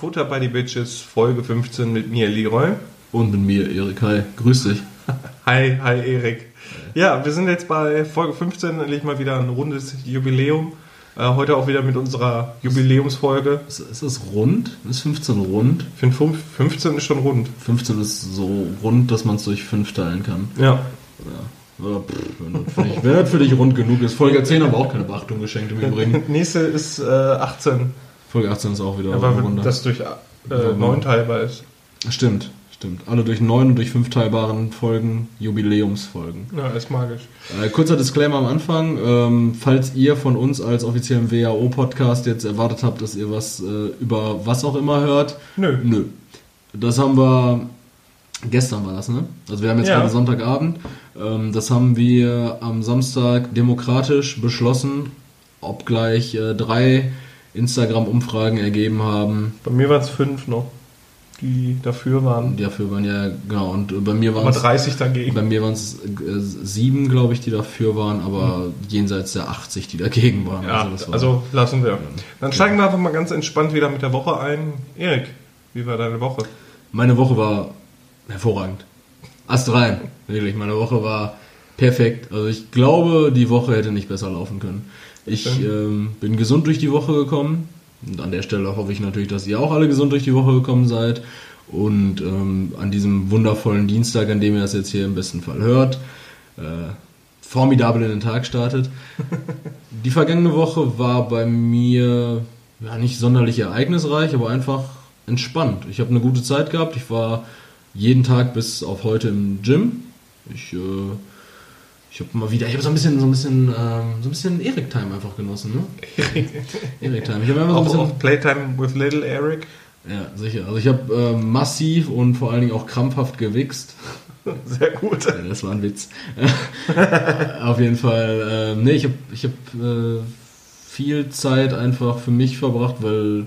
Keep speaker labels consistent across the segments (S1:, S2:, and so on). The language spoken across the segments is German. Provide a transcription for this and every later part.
S1: bei Futter by the Bitches Folge 15 mit mir, Leroy.
S2: Und mit mir, Erik. Hi, grüß dich.
S1: Hi, hi, Erik. Ja, wir sind jetzt bei Folge 15, endlich mal wieder ein rundes Jubiläum. Äh, heute auch wieder mit unserer Jubiläumsfolge.
S2: Ist, ist das rund? Ist 15 rund?
S1: Ich finde 15 ist schon rund.
S2: 15 ist so rund, dass man es durch 5 teilen kann.
S1: Ja.
S2: Ja. Oder, pff, wenn, das für dich, wenn das für dich rund genug ist. Folge 10 haben wir auch keine Beachtung geschenkt im Übrigen.
S1: Nächste ist äh, 18,
S2: Folge 18 ist auch wieder
S1: aber
S2: eine Runde.
S1: das durch äh, 9 teilbar ist.
S2: Stimmt, stimmt. Alle durch 9 und durch 5 teilbaren Folgen, Jubiläumsfolgen.
S1: Ja, ist magisch.
S2: Äh, kurzer Disclaimer am Anfang. Ähm, falls ihr von uns als offiziellen WHO-Podcast jetzt erwartet habt, dass ihr was äh, über was auch immer hört,
S1: Nö.
S2: nö. Das haben wir, gestern war das, ne? Also wir haben jetzt
S1: Ja.
S2: gerade Sonntagabend. Ähm, das haben wir am Samstag demokratisch beschlossen, obgleich äh, drei Instagram-Umfragen ergeben haben.
S1: Bei mir waren es 5 noch, die dafür waren.
S2: Die dafür waren ja, genau, und bei mir waren es
S1: 30 dagegen.
S2: Bei mir waren es äh, sieben, glaube ich, die dafür waren, aber jenseits der 80, die dagegen waren.
S1: Ja,
S2: das war-
S1: also lassen wir. Dann steigen wir einfach mal ganz entspannt wieder mit der Woche ein. Erik, wie war deine Woche?
S2: meine Woche war hervorragend. Ast rein, wirklich. Meine Woche war perfekt. Also ich glaube, die Woche hätte nicht besser laufen können. Ich ähm, bin gesund durch die Woche gekommen. Und an der Stelle hoffe ich natürlich, dass ihr auch alle gesund durch die Woche gekommen seid. Und ähm, an diesem wundervollen Dienstag, an dem ihr das jetzt hier im besten Fall hört, äh, formidabel in den Tag startet. Die vergangene Woche war bei mir ja nicht sonderlich ereignisreich, aber einfach entspannt. Ich habe eine gute Zeit gehabt. Ich war jeden Tag bis auf heute im Gym. Ich, äh, ich habe mal wieder, ich habe so ein bisschen, so ein bisschen, ähm, so ein bisschen Erik-Time einfach genossen, ne? Erik-Time. Ich habe immer so ein bisschen,
S1: auch Playtime with Little Eric.
S2: ja sicher. Also ich habe ähm, massiv und vor allen Dingen auch krampfhaft gewichst.
S1: Sehr gut.
S2: Ja, das war ein Witz. Auf jeden Fall, ähm, nee, ich habe ich hab, äh, viel Zeit einfach für mich verbracht, weil äh,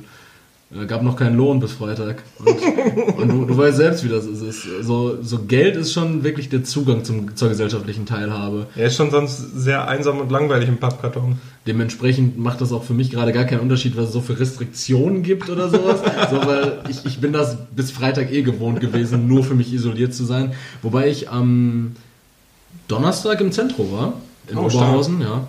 S2: gab noch keinen Lohn bis Freitag. Und, und du, du weißt selbst, wie das ist. So, so Geld ist schon wirklich der Zugang zum, zur gesellschaftlichen Teilhabe.
S1: Er ist schon sonst sehr einsam und langweilig im Pappkarton.
S2: Dementsprechend macht das auch für mich gerade gar keinen Unterschied, was es so für Restriktionen gibt oder sowas. so, weil ich, ich bin das bis Freitag eh gewohnt gewesen, nur für mich isoliert zu sein. Wobei ich am Donnerstag im Zentrum war, in
S1: Oh,
S2: Oberhausen, ja.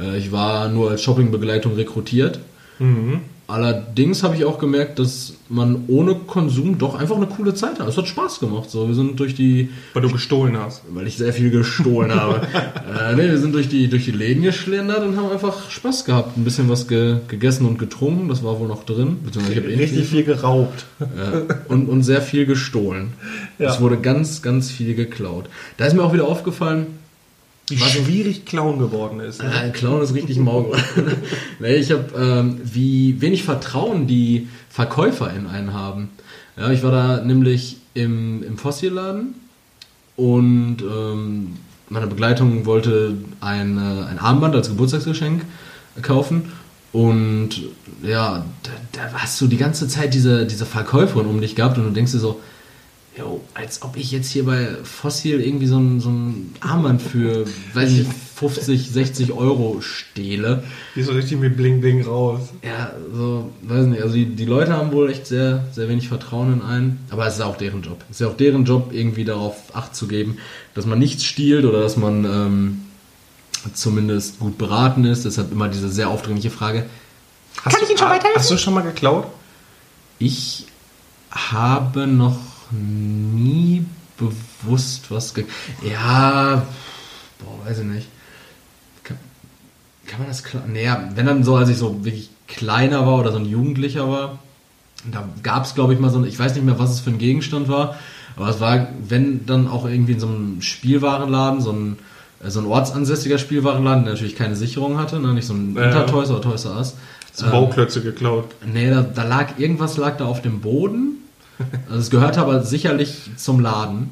S2: Äh, Ich war nur als Shoppingbegleitung rekrutiert.
S1: Mhm.
S2: Allerdings habe ich auch gemerkt, dass man ohne Konsum doch einfach eine coole Zeit hat. Es hat Spaß gemacht. So, wir sind durch die
S1: Weil du gestohlen hast.
S2: weil ich sehr viel gestohlen habe. äh, nee, wir sind durch die, durch die Läden geschlendert und haben einfach Spaß gehabt. Ein bisschen was ge, gegessen und getrunken, das war wohl noch drin. Beziehungsweise ich habe eh
S1: Richtig viel geraubt.
S2: ja, und, und sehr viel gestohlen.
S1: Ja.
S2: Es wurde ganz, ganz viel geklaut. Da ist mir auch wieder aufgefallen,
S1: Wie schwierig Clown geworden ist. Ne?
S2: äh, Clown ist richtig mau geworden. nee, ich habe, ähm, wie wenig Vertrauen die Verkäufer in einen haben. Ja, ich war da nämlich im, im Fossilladen und ähm, meine Begleitung wollte ein, äh, ein Armband als Geburtstagsgeschenk kaufen. Und ja, da, da hast du die ganze Zeit diese, diese Verkäuferin um dich gehabt und du denkst dir so, Jo, als ob ich jetzt hier bei Fossil irgendwie so ein, so ein Armband für, weiß ich nicht, 50, 60 Euro stehle.
S1: Die ist so richtig mit Bling Bling raus.
S2: Ja, so, weiß nicht, also die, die Leute haben wohl echt sehr, sehr wenig Vertrauen in einen, aber es ist auch deren Job. Es ist ja auch deren Job, irgendwie darauf Acht zu geben, dass man nichts stiehlt oder dass man ähm, zumindest gut beraten ist. Deshalb immer diese sehr aufdringliche Frage.
S1: Hast Kann ich Ihnen schon weiterhelfen? Hast du schon mal geklaut?
S2: Ich habe noch nie bewusst was ge Ja, boah, weiß ich nicht. Kann, kann man das klar. Naja, wenn dann so, als ich so wirklich kleiner war oder so ein Jugendlicher war, da gab es, glaube ich, mal so ein, ich weiß nicht mehr, was es für ein Gegenstand war, aber es war, wenn dann auch irgendwie in so einem Spielwarenladen, so ein, äh, so ein ortsansässiger Spielwarenladen, der natürlich keine Sicherung hatte, ne? nicht so ein
S1: Ja.
S2: Intertoys oder Toys R Us.
S1: Hast du Bauklötze geklaut?
S2: Nee, da, da lag irgendwas lag da auf dem Boden. Also es gehörte aber sicherlich zum Laden.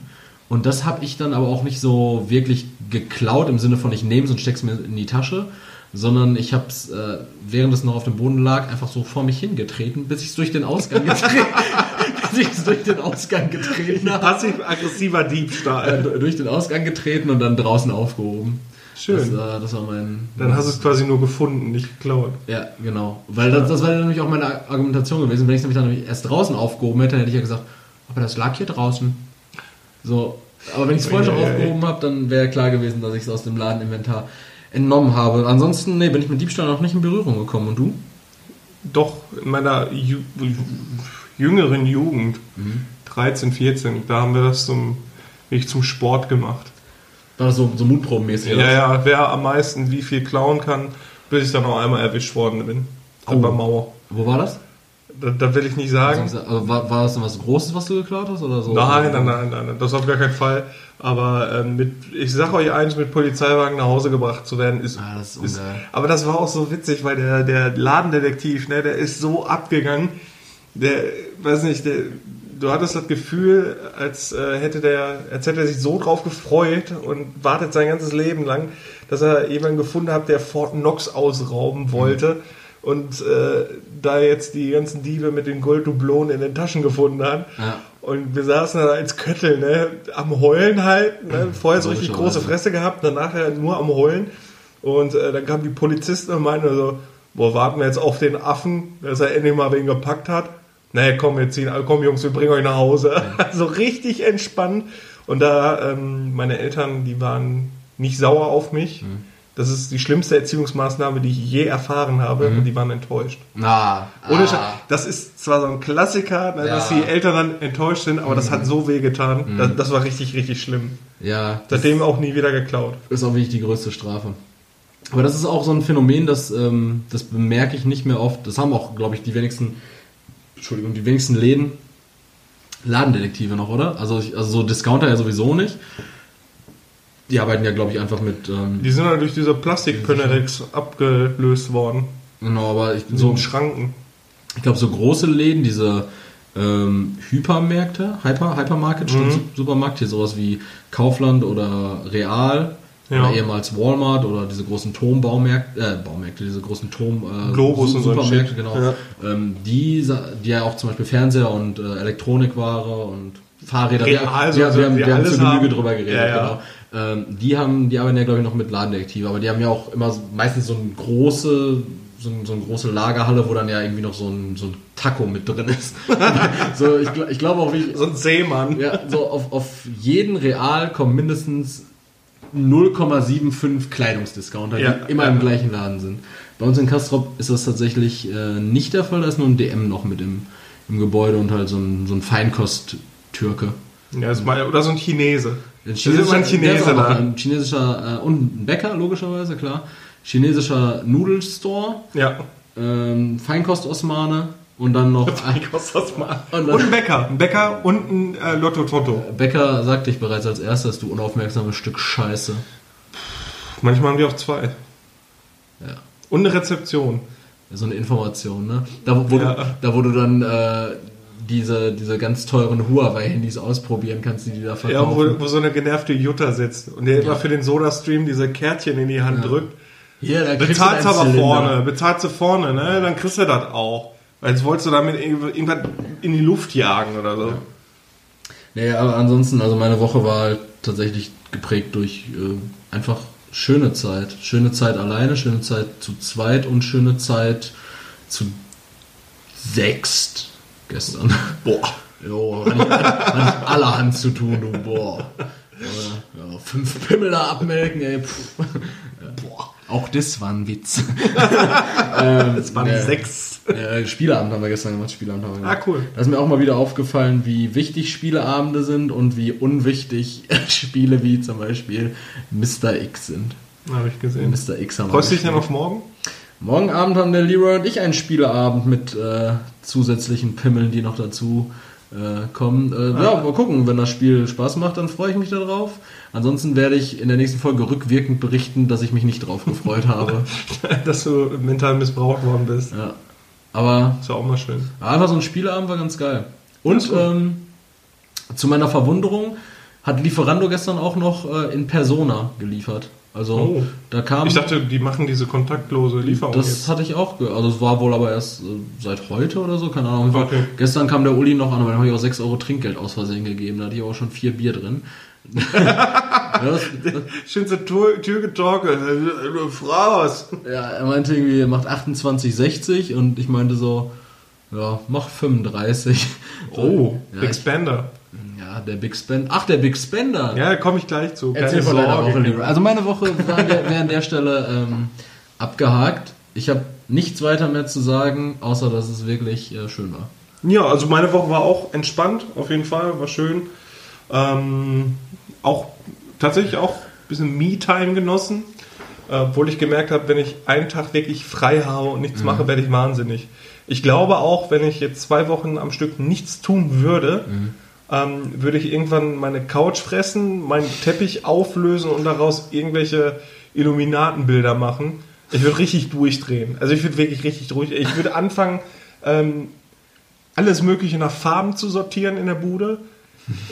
S2: Und das habe ich dann aber auch nicht so wirklich geklaut im Sinne von ich nehme es und steck's mir in die Tasche, sondern ich habe es, äh, während es noch auf dem Boden lag, einfach so vor mich hingetreten, bis ich es durch den Ausgang getreten, bis ich es durch den Ausgang getreten habe.
S1: Passiv-aggressiver Diebstahl.
S2: Äh, durch den Ausgang getreten und dann draußen aufgehoben.
S1: Schön.
S2: Das, äh, das war mein.
S1: Dann hast du es quasi nur gefunden, nicht geklaut.
S2: Ja, genau. Weil das, das war nämlich auch meine Argumentation gewesen. Wenn ich es nämlich dann nämlich erst draußen aufgehoben hätte, hätte ich ja gesagt, aber das lag hier draußen. So. Aber wenn ich es vorher schon aufgehoben habe, dann wäre klar gewesen, dass ich es aus dem Ladeninventar entnommen habe. Ansonsten, nee, bin ich mit Diebstahl noch nicht in Berührung gekommen. Und du?
S1: Doch, in meiner Ju jüngeren Jugend, 13, 14, da haben wir das zum, wirklich zum Sport gemacht.
S2: War so, so mutprobenmäßig?
S1: Ja, ja, wer am meisten wie viel klauen kann, bis ich dann auch einmal erwischt worden bin.
S2: Oh.
S1: Bei Mauer.
S2: Wo war das?
S1: Da, da will ich nicht sagen.
S2: Also, war, war das denn was Großes, was du geklaut hast? Oder so?
S1: Nein, nein, nein, nein, das auf gar keinen Fall. Aber ähm, mit, ich sag euch eins, mit Polizeiwagen nach Hause gebracht zu werden, ist.
S2: Ah, das ist
S1: ist aber das war auch so witzig, weil der, der Ladendetektiv, ne, der ist so abgegangen. Der, weiß nicht, der, du hattest das Gefühl, als äh, hätte der, als hätte er sich so drauf gefreut und wartet sein ganzes Leben lang, dass er jemanden gefunden hat, der Fort Knox ausrauben wollte. Und äh, da jetzt die ganzen Diebe mit den Golddublonen in den Taschen gefunden hat.
S2: Ja.
S1: Und wir saßen da als Köttel, ne, am Heulen halt, ne, vorher so richtig große Fresse gehabt, danach ja nur am Heulen. Und äh, dann kamen die Polizisten und meinten so, boah, warten wir jetzt auf den Affen, dass er endlich mal wen gepackt hat. Nee, komm, wir ziehen, komm Jungs, wir bringen euch nach Hause. so richtig entspannt. Und da, ähm, meine Eltern, die waren nicht sauer auf mich.
S2: Mhm.
S1: Das ist die schlimmste Erziehungsmaßnahme, die ich je erfahren habe. Und die waren enttäuscht.
S2: Na,
S1: Ohne
S2: ah.
S1: Sche- Das ist zwar so ein Klassiker, ne, dass
S2: Ja. Mhm.
S1: die Eltern dann enttäuscht sind, aber das hat so weh getan. Das, das war richtig, richtig schlimm.
S2: Ja,
S1: Seitdem auch nie wieder geklaut.
S2: ist auch wirklich die größte Strafe. Aber das ist auch so ein Phänomen, das, ähm, das bemerke ich nicht mehr oft. Das haben auch, glaube ich, die wenigsten, Entschuldigung, die wenigsten Läden, Ladendetektive noch, oder? Also, also so Discounter ja sowieso nicht. Die arbeiten ja, glaube ich, einfach mit, ähm,
S1: Die sind dann durch diese Plastikpönerex abgelöst worden.
S2: genau, aber ich,
S1: So
S2: so,
S1: Schranken.
S2: ich glaube, so große Läden, diese ähm, Hypermärkte, Hyper, Hypermarket,
S1: Mhm.
S2: Su- Supermarkt, hier sowas wie Kaufland oder Real
S1: Ja.
S2: oder ehemals Walmart oder diese großen Turmbaumärkte, äh, Baumärkte, diese großen Turm, äh,
S1: Globus und so
S2: Supermärkte,
S1: Shit.
S2: genau.
S1: Ja.
S2: Ähm, die, die ja auch zum Beispiel Fernseher und äh, Elektronikware und Fahrräder,
S1: Real,
S2: wir,
S1: also,
S2: wir, wir, haben,
S1: die
S2: wir haben zu Genüge drüber geredet,
S1: Ja, ja.
S2: genau. Ähm, die haben, die arbeiten ja glaube ich noch mit Ladendetektiv, aber die haben ja auch immer so- meistens so eine große, so, ein, so eine große Lagerhalle, wo dann ja irgendwie noch so ein, so ein Taco mit drin ist. so, ich, ich glaube auch, wie,
S1: So ein Seemann.
S2: ja, so auf, auf jeden Real kommen mindestens 0,75 Kleidungsdiscounter, die
S1: Ja,
S2: immer
S1: ja.
S2: im gleichen Laden sind. Bei uns in Kastrop ist das tatsächlich äh, nicht der Fall, da ist nur ein DM noch mit im, im Gebäude und halt so ein, so ein Feinkost-Türke.
S1: Ja, ist mal, oder so ein Chinese.
S2: Ein
S1: immer ein Chinese da.
S2: Ein chinesischer äh, und ein Bäcker, logischerweise, klar. Chinesischer Nudelstore,
S1: Ja.
S2: ähm, Feinkost-Osmane und dann noch
S1: mal?
S2: Und
S1: Und, ein Bäcker. Ein Bäcker und ein äh, Lotto Toto.
S2: Bäcker sagte ich bereits als erstes, du unaufmerksames Stück Scheiße.
S1: Manchmal haben die auch zwei.
S2: Ja.
S1: Und eine Rezeption.
S2: So eine Information, ne? Da, wo,
S1: Ja.
S2: du, da, wo du dann äh, diese, diese ganz teuren Huawei-Handys ausprobieren kannst, die die da
S1: Ja,
S2: verkaufen.
S1: wo, wo so eine genervte Jutta sitzt und der immer für den Soda-Stream diese Kärtchen in die Hand drückt.
S2: Hier, da kriegst du
S1: Bezahlst aber vorne, bezahlst du vorne, ne? Dann kriegst du das auch. Jetzt wolltest du damit irgend- irgendwas in die Luft jagen oder so.
S2: Nee, aber ansonsten, also meine Woche war halt tatsächlich geprägt durch äh, einfach schöne Zeit. Schöne Zeit alleine, schöne Zeit zu zweit und schöne Zeit zu sechst gestern.
S1: Boah.
S2: Jo, hat nicht, hat nicht allerhand zu tun, du, boah. Ja, fünf Pimmel da abmelken, ey. Pff. Boah. Auch das war ein Witz. ähm,
S1: waren
S2: nee.
S1: sechs.
S2: Äh, Spieleabend haben wir gestern gemacht, Spieleabend haben wir gemacht.
S1: Ah, cool.
S2: Da ist mir auch mal wieder aufgefallen, wie wichtig Spieleabende sind und wie unwichtig Spiele wie zum Beispiel Mr. X sind.
S1: Habe ich gesehen.
S2: Mr. X haben wir
S1: Freust du dich denn auf morgen?
S2: Morgen Abend haben der Leroy und ich einen Spieleabend mit äh, zusätzlichen Pimmeln, die noch dazu äh, kommen. Äh, Ja, mal gucken. Wenn das Spiel Spaß macht, dann freue ich mich darauf. Ansonsten werde ich in der nächsten Folge rückwirkend berichten, dass ich mich nicht drauf gefreut habe.
S1: Dass du mental missbraucht worden bist.
S2: Ja. Aber
S1: Ist ja auch mal schön.
S2: Aber so ein Spieleabend war ganz geil. Und
S1: gut.
S2: ähm, zu meiner Verwunderung hat Lieferando gestern auch noch äh, in Persona geliefert. Also
S1: Oh.
S2: da kam.
S1: Ich dachte, die machen diese kontaktlose Lieferung
S2: das
S1: jetzt.
S2: hatte ich auch. ge- Also es war wohl aber erst äh, seit heute oder so, keine Ahnung.
S1: Okay.
S2: Gestern kam der Uli noch an, aber dann habe ich auch 6 Euro Trinkgeld aus Versehen gegeben. Da hatte ich auch schon vier Bier drin.
S1: Schön zur Tür, Tür getorkelt. Du Fraus.
S2: ja, er meinte irgendwie, er macht 28,60 und ich meinte so, ja, mach 35.
S1: Oh,
S2: ja,
S1: Big
S2: ich,
S1: Spender.
S2: ja, der Big Spender. Ach, der Big Spender.
S1: Ja, da komme ich gleich zu.
S2: Erzähl von deiner. Woche, Leroy. Also meine Woche war an der, wäre an der Stelle ähm, abgehakt. Ich habe nichts weiter mehr zu sagen, außer dass es wirklich äh, schön war.
S1: Ja, also meine Woche war auch entspannt, auf jeden Fall, war schön. Ähm, auch tatsächlich auch ein bisschen Me-Time genossen, äh, obwohl ich gemerkt habe, wenn ich einen Tag wirklich frei habe und nichts mache, werde ich wahnsinnig. Ich glaube auch, wenn ich jetzt zwei Wochen am Stück nichts tun würde, ähm, würde ich irgendwann meine Couch fressen, meinen Teppich auflösen und daraus irgendwelche Illuminatenbilder machen. Ich würde richtig durchdrehen. Also ich würde wirklich richtig durch. Ich würde anfangen, ähm, alles Mögliche nach Farben zu sortieren in der Bude.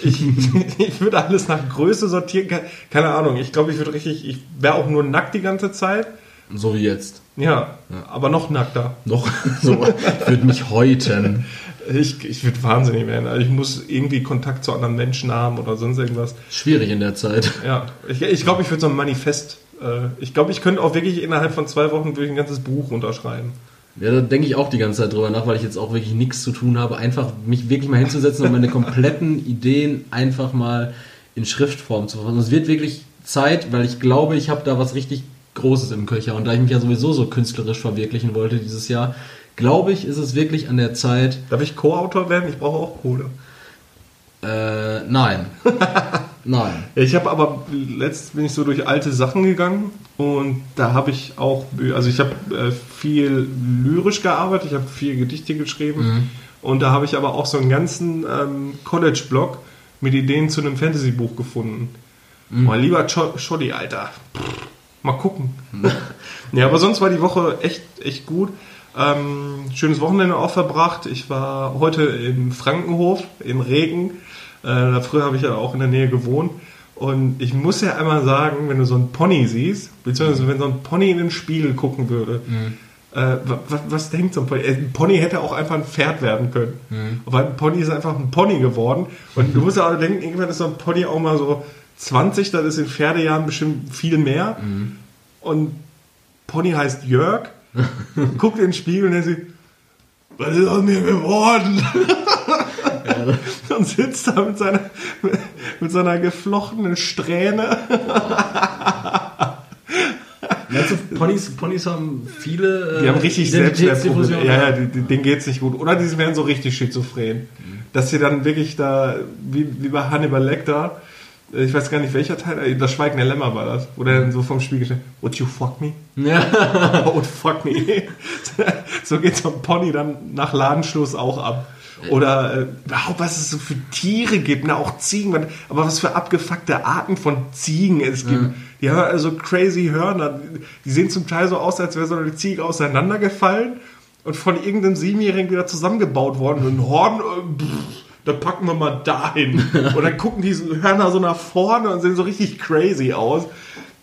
S1: Ich, ich würde alles nach Größe sortieren. Ke- Keine Ahnung. Ich glaube, ich würde richtig, ich wäre auch nur nackt die ganze Zeit.
S2: So wie jetzt.
S1: Ja, aber noch nackter.
S2: Noch so. Ich würde mich häuten.
S1: Ich, ich würde wahnsinnig werden. Also ich muss irgendwie Kontakt zu anderen Menschen haben oder sonst irgendwas.
S2: Schwierig in der Zeit.
S1: Ja, ich, ich glaube, ich würde so ein Manifest. Äh, ich glaube, ich könnte auch wirklich innerhalb von zwei Wochen ein ganzes Buch unterschreiben.
S2: Ja, da denke ich auch die ganze Zeit drüber nach, weil ich jetzt auch wirklich nichts zu tun habe, einfach mich wirklich mal hinzusetzen und meine kompletten Ideen einfach mal in Schriftform zu fassen. Es wird wirklich Zeit, weil ich glaube, ich habe da was richtig Großes im Köcher. Und da ich mich ja sowieso so künstlerisch verwirklichen wollte dieses Jahr, glaube ich, ist es wirklich an der Zeit.
S1: Darf ich Co-Autor werden? Ich brauche auch Kohle.
S2: Äh, nein. nein.
S1: Ich habe aber letztens bin ich so durch alte Sachen gegangen und da habe ich auch, also ich habe äh, viel lyrisch gearbeitet, ich habe viel Gedichte geschrieben und da habe ich aber auch so einen ganzen ähm, College-Blog mit Ideen zu einem Fantasy-Buch gefunden. Mal lieber Cho- Shoddy, Alter. Pff, Mal gucken. ja, aber sonst war die Woche echt, echt gut. Ähm, schönes Wochenende auch verbracht. Ich war heute in Frankenhof, in Regen. Äh, früher habe ich ja auch in der Nähe gewohnt. Und ich muss ja einmal sagen, wenn du so einen Pony siehst, beziehungsweise wenn so ein Pony in den Spiegel gucken würde, äh, was, was denkt so ein Pony? Äh, Ein Pony hätte auch einfach ein Pferd werden können. Aber ein Pony ist einfach ein Pony geworden. Und du musst ja auch denken, irgendwann ist so ein Pony auch mal so 20, das ist in Pferdejahren bestimmt viel mehr. Und Pony heißt Jörg, guckt in den Spiegel und denkt sich, was ist aus mir geworden? und sitzt da mit seiner, mit seiner geflochtenen Strähne.
S2: Meinst du, Ponys, Ponys haben viele. Äh,
S1: Die haben richtig
S2: Identitätsdiffusion?
S1: Selbstwertprobleme. Ja, ja, denen geht's nicht gut. Oder die werden so richtig schizophren. Dass sie dann wirklich da, wie, wie bei Hannibal Lecter, äh, ich weiß gar nicht welcher Teil, äh, das Schweigen der Lämmer war das, wo der dann so vom Spiegel steht, would you fuck me?
S2: Ja.
S1: Would fuck me? so geht so ein Pony dann nach Ladenschluss auch ab. Oder äh, überhaupt, was es so für Tiere gibt, ne? auch Ziegen, aber was für abgefuckte Arten von Ziegen es gibt. Die haben also crazy Hörner. Die sehen zum Teil so aus, als wäre so eine Ziege auseinandergefallen und von irgendeinem Siebenjährigen wieder zusammengebaut worden. Und ein Horn, äh, pff, da packen wir mal dahin. und dann gucken diese Hörner so nach vorne und sehen so richtig crazy aus.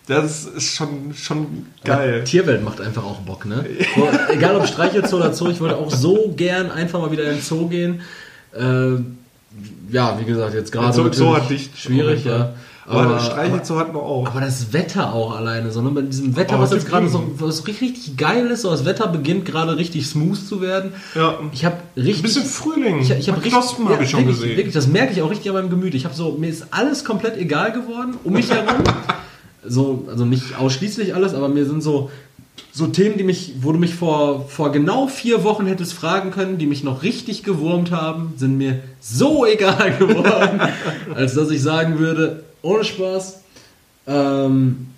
S1: Das ist schon, schon geil.
S2: Tierwelt macht einfach auch Bock, ne? So, egal ob Streichelzoo oder Zoo, ich wollte auch so gern einfach mal wieder in den Zoo gehen. Äh, ja, wie gesagt, jetzt gerade
S1: Zoo- Zoo hat dicht.
S2: schwierig, ja.
S1: Aber,
S2: Aber,
S1: Streichelzoo hat noch auch.
S2: aber das Wetter auch alleine, so, ne? Bei diesem Wetter,
S1: Oh,
S2: was jetzt gerade so was richtig, richtig geil ist, so das Wetter beginnt gerade richtig smooth zu werden.
S1: Ja.
S2: Ich habe richtig
S1: Ein bisschen Frühling.
S2: ich, ich habe richtig,
S1: Knospen habe ich schon
S2: wirklich,
S1: gesehen.
S2: Wirklich, das merke ich auch richtig an meinem Gemüt. Ich habe so, mir ist alles komplett egal geworden um mich herum. so, also nicht ausschließlich alles, aber mir sind so so Themen, die mich, wo du mich vor, vor genau vier Wochen hättest fragen können, die mich noch richtig gewurmt haben, sind mir so egal geworden, als dass ich sagen würde, ohne Spaß, ähm,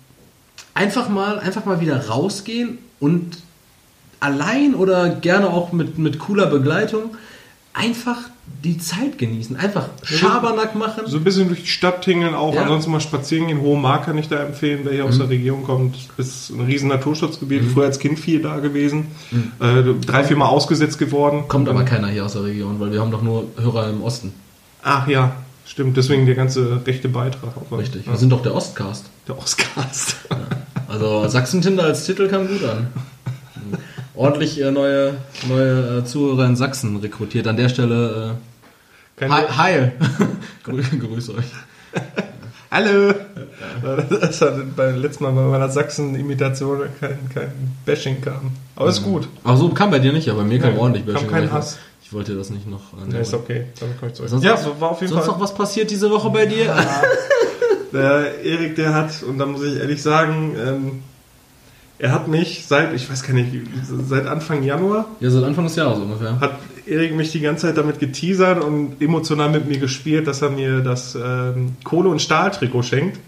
S2: einfach mal, einfach mal wieder rausgehen und allein oder gerne auch mit, mit cooler Begleitung einfach die Zeit genießen. Einfach Schabernack machen.
S1: So ein bisschen durch die Stadt tingeln auch.
S2: Ja.
S1: Ansonsten mal spazieren gehen. Hohe Mark kann ich da empfehlen, wer hier aus der Region kommt. Ist ein riesen Naturschutzgebiet. Früher als Kind viel da gewesen. Äh, drei, vier Mal ausgesetzt geworden.
S2: Kommt aber keiner hier aus der Region, weil wir haben doch nur Hörer im Osten.
S1: Ach ja, Stimmt, deswegen der ganze rechte Beitrag. auch.
S2: Richtig.
S1: Ja.
S2: Wir sind doch der Ostcast.
S1: Der Ostcast.
S2: Also Sachsen-Tinder als Titel kam gut an. Ordentlich äh, neue, neue äh, Zuhörer in Sachsen rekrutiert. An der Stelle äh, Hi- Heil. Grü- Grüß euch.
S1: Hallo! Das hat beim letzten Mal bei meiner Sachsen-Imitation kein, kein Bashing kam. Aber ist gut.
S2: Ach so, kam bei dir nicht, aber bei mir kam
S1: Nein,
S2: ordentlich
S1: kam
S2: Bashing,
S1: kein
S2: weil ich-
S1: Hass.
S2: Ich wollte das nicht noch an.
S1: Ja, ist okay. Damit komme ich zurück.
S2: Sonst
S1: ja, so war auf jeden
S2: Sonst
S1: Fall.
S2: noch was passiert diese Woche bei dir?
S1: Der Erik, der hat, und da muss ich ehrlich sagen, ähm, er hat mich seit, ich weiß gar nicht, seit Anfang Januar,
S2: Ja, seit Anfang des Jahres ungefähr.
S1: hat Erik mich die ganze Zeit damit geteasert und emotional mit mir gespielt, dass er mir das ähm, Kohle- und Stahl-Trikot schenkt.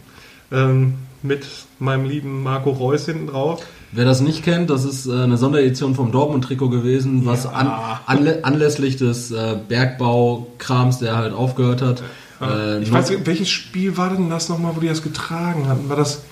S1: Ähm, mit meinem lieben Marco Reus hinten drauf.
S2: Wer das nicht kennt, das ist äh, eine Sonderedition vom Dortmund-Trikot gewesen, was an, anlä anlässlich des äh, Bergbaukrams, der halt aufgehört hat. Äh,
S1: Ich weiß nicht, welches Spiel war denn das nochmal, wo die das getragen hatten? War das.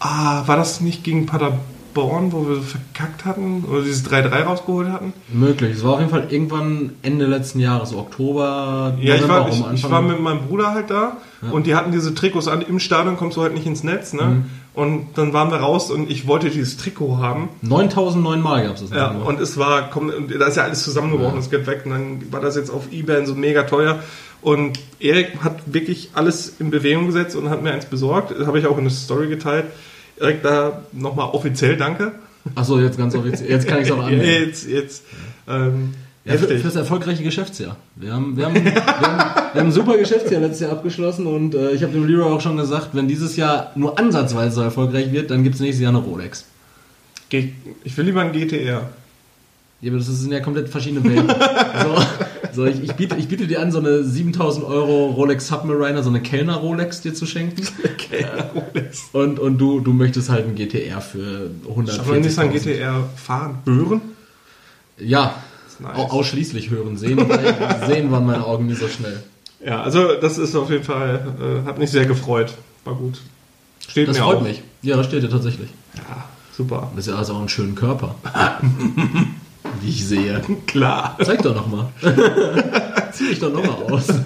S1: Ah, war das nicht gegen Paderborn, wo wir verkackt hatten? Oder dieses 3-3 rausgeholt hatten?
S2: Möglich. Es war auf jeden Fall irgendwann Ende letzten Jahres, Oktober,
S1: Ja, ich war, ich, ich war mit meinem Bruder halt da und die hatten diese Trikots an. Im Stadion kommst du halt nicht ins Netz, ne?
S2: Mhm.
S1: Und dann waren wir raus und ich wollte dieses Trikot haben.
S2: 9009 Mal gab es das.
S1: Ja, und es war, komm, da ist ja alles zusammengebrochen,
S2: Ja.
S1: das geht weg. Und dann war das jetzt auf Ebay so mega teuer. Und Erik hat wirklich alles in Bewegung gesetzt und hat mir eins besorgt. Das habe ich auch in der Story geteilt. Erik, da nochmal offiziell danke.
S2: Achso, jetzt ganz offiziell. Jetzt kann ich es auch annehmen.
S1: Jetzt, jetzt. Ähm,
S2: Ja, für,
S1: heftig.
S2: fürs erfolgreiche Geschäftsjahr. Wir haben, wir, haben, wir, haben, wir haben ein super Geschäftsjahr letztes Jahr abgeschlossen und äh, ich habe dem Leroy auch schon gesagt, wenn dieses Jahr nur ansatzweise so erfolgreich wird, dann gibt es nächstes Jahr eine Rolex.
S1: Ich will lieber ein GTR.
S2: Ja, aber das sind ja komplett verschiedene Welten. so, so ich, ich, biete, ich biete dir an, so eine 7000 Euro Rolex Submariner, so eine Kellner Rolex dir zu schenken.
S1: Rolex.
S2: Und, und du, du möchtest halt ein GTR für
S1: Darf man nicht sagen
S2: 140.000.
S1: GTR fahren? Hören?
S2: Ja,
S1: nice.
S2: au- ausschließlich hören. Sehen, sehen waren meine Augen nie so schnell.
S1: Ja, also das ist auf jeden Fall, äh, hat mich sehr gefreut. War gut. Steht
S2: Das
S1: mir
S2: freut
S1: auch.
S2: mich. Ja, das steht dir tatsächlich.
S1: Ja, super.
S2: Das ist ja also auch einen schönen Körper. Wie ich sehe.
S1: Klar.
S2: Zeig doch nochmal. Zieh dich doch nochmal aus.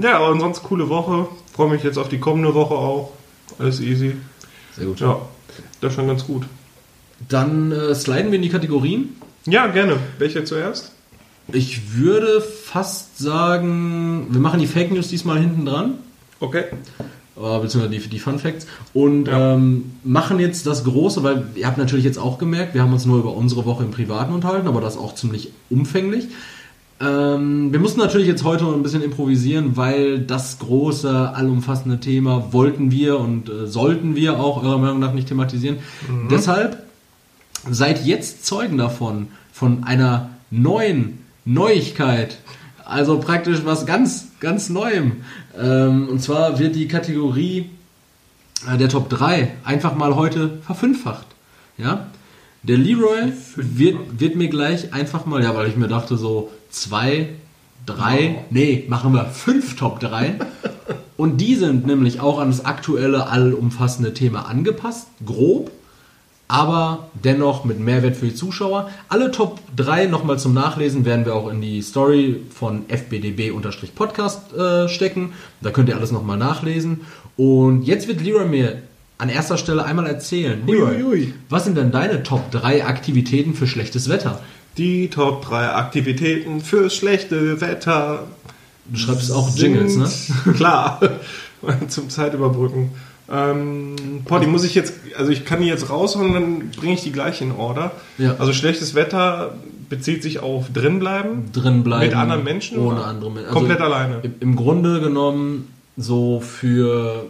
S1: Ja, aber ansonsten coole Woche. Freue mich jetzt auf die kommende Woche auch. Alles easy.
S2: Sehr gut.
S1: Ja, das ist schon ganz gut.
S2: Dann äh, sliden wir in die Kategorien.
S1: Ja, gerne. Welche zuerst?
S2: Ich würde fast sagen, wir machen die Fake News diesmal hinten dran.
S1: Okay.
S2: Äh, beziehungsweise die, die Fun Facts und
S1: Ja.
S2: ähm, machen jetzt das Große, weil ihr habt natürlich jetzt auch gemerkt, wir haben uns nur über unsere Woche im Privaten unterhalten, aber das auch ziemlich umfänglich. Ähm, wir mussten natürlich jetzt heute ein bisschen improvisieren, weil das große, allumfassende Thema wollten wir und äh, sollten wir auch eurer Meinung nach nicht thematisieren. Deshalb seid jetzt Zeugen davon, von einer neuen Neuigkeit. Also praktisch was ganz, ganz Neuem. Ähm, und zwar wird die Kategorie äh, der Top 3 einfach mal heute verfünffacht. Ja? Der Leroy wird, wird mir gleich einfach mal, ja, weil ich mir dachte, so zwei, drei, nee, machen wir fünf Top 3. Und die sind nämlich auch an das aktuelle, allumfassende Thema angepasst, grob aber dennoch mit Mehrwert für die Zuschauer. Alle Top 3 nochmal zum Nachlesen werden wir auch in die Story von fbdb-podcast äh, stecken. Da könnt ihr alles nochmal nachlesen. Und jetzt wird Leroy mir an erster Stelle einmal erzählen. Leroy,
S1: Uiuiui.
S2: was sind denn deine Top 3 Aktivitäten für schlechtes Wetter?
S1: Die Top 3 Aktivitäten fürs schlechte Wetter.
S2: Du schreibst auch Jingles, ne?
S1: Klar. Zum Zeitüberbrücken. Ähm, boah, die muss ich jetzt, also ich kann die jetzt raushauen, dann bringe ich die gleich in Order.
S2: Ja.
S1: Also schlechtes Wetter bezieht sich auf drinbleiben.
S2: Drin bleiben.
S1: Mit anderen Menschen
S2: Ohne andere Menschen.
S1: Komplett alleine.
S2: Im, Grunde genommen so für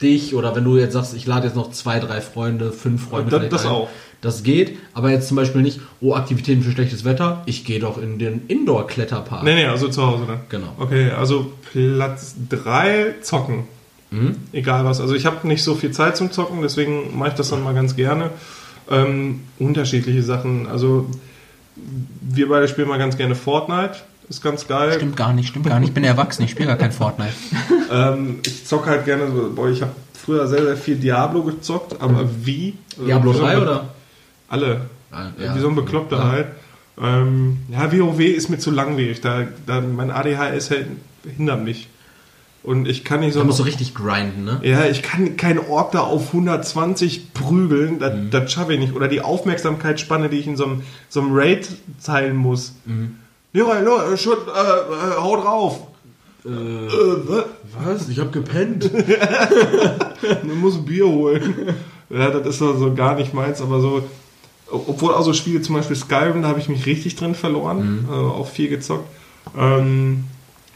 S2: dich oder wenn du jetzt sagst, ich lade jetzt noch zwei, drei Freunde, fünf Freunde
S1: Das- das
S2: ein.
S1: auch.
S2: Das geht, aber jetzt zum Beispiel nicht, oh, Aktivitäten für schlechtes Wetter, ich gehe doch in den Indoor-Kletterpark.
S1: Nee, nee, also zu Hause dann.
S2: Genau.
S1: Okay, also Platz 3 zocken.
S2: Mhm.
S1: Egal was. Also ich habe nicht so viel Zeit zum Zocken, deswegen mache ich das dann mal ganz gerne. Ähm, unterschiedliche Sachen. Also wir beide spielen mal ganz gerne Fortnite. Ist ganz geil.
S3: Stimmt gar nicht, stimmt gar nicht. Ich bin erwachsen, ich spiele gar kein Fortnite.
S1: Ähm, ich zocke halt gerne so, boah, ich habe früher sehr, sehr viel Diablo gezockt, aber wie?
S2: Mhm. Diablo
S1: Wie so ein
S2: 3
S1: Be-
S2: oder?
S1: Alle.
S2: Ah, ja.
S1: Wie so ein Bekloppter
S2: Ja.
S1: halt. Ähm, ja, WoW ist mir zu langwierig. Da, da, mein ADHS hält- hindert mich. Und ich kann nicht so.
S2: Da musst du richtig grinden, ne?
S1: Ja, ich kann keinen Ork da auf 120 prügeln, das,
S2: Mhm.
S1: das schaffe ich nicht. Oder die Aufmerksamkeitsspanne, die ich in so einem, so einem Raid teilen muss.
S2: Mhm.
S1: Leroy, Leroy, schon, äh, äh, hau drauf. Äh, was?
S2: Was? Ich hab gepennt.
S1: Du musst ein Bier holen. ja, das ist so, so gar nicht meins, aber so, obwohl auch so Spiele, zum Beispiel Skyrim, da habe ich mich richtig drin verloren,
S2: Mhm.
S1: äh, auch viel gezockt. Ähm,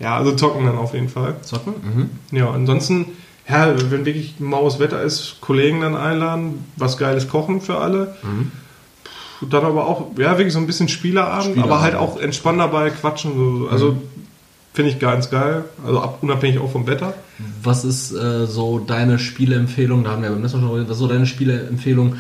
S1: ja, also zocken dann auf jeden Fall.
S2: Zocken? Mhm.
S1: Ja, ansonsten, ja, wenn wirklich maues Wetter ist, Kollegen dann einladen, was geiles kochen für alle. Puh, Dann aber auch, ja, wirklich so ein bisschen Spieleabend,
S2: Spieleabend.
S1: aber halt auch entspannt dabei, quatschen. So. Also finde ich ganz geil. Also ab, unabhängig auch vom Wetter.
S2: Was ist äh, so deine Spieleempfehlung? Da haben wir beim letzten Mal schon. Was ist so deine Spieleempfehlung,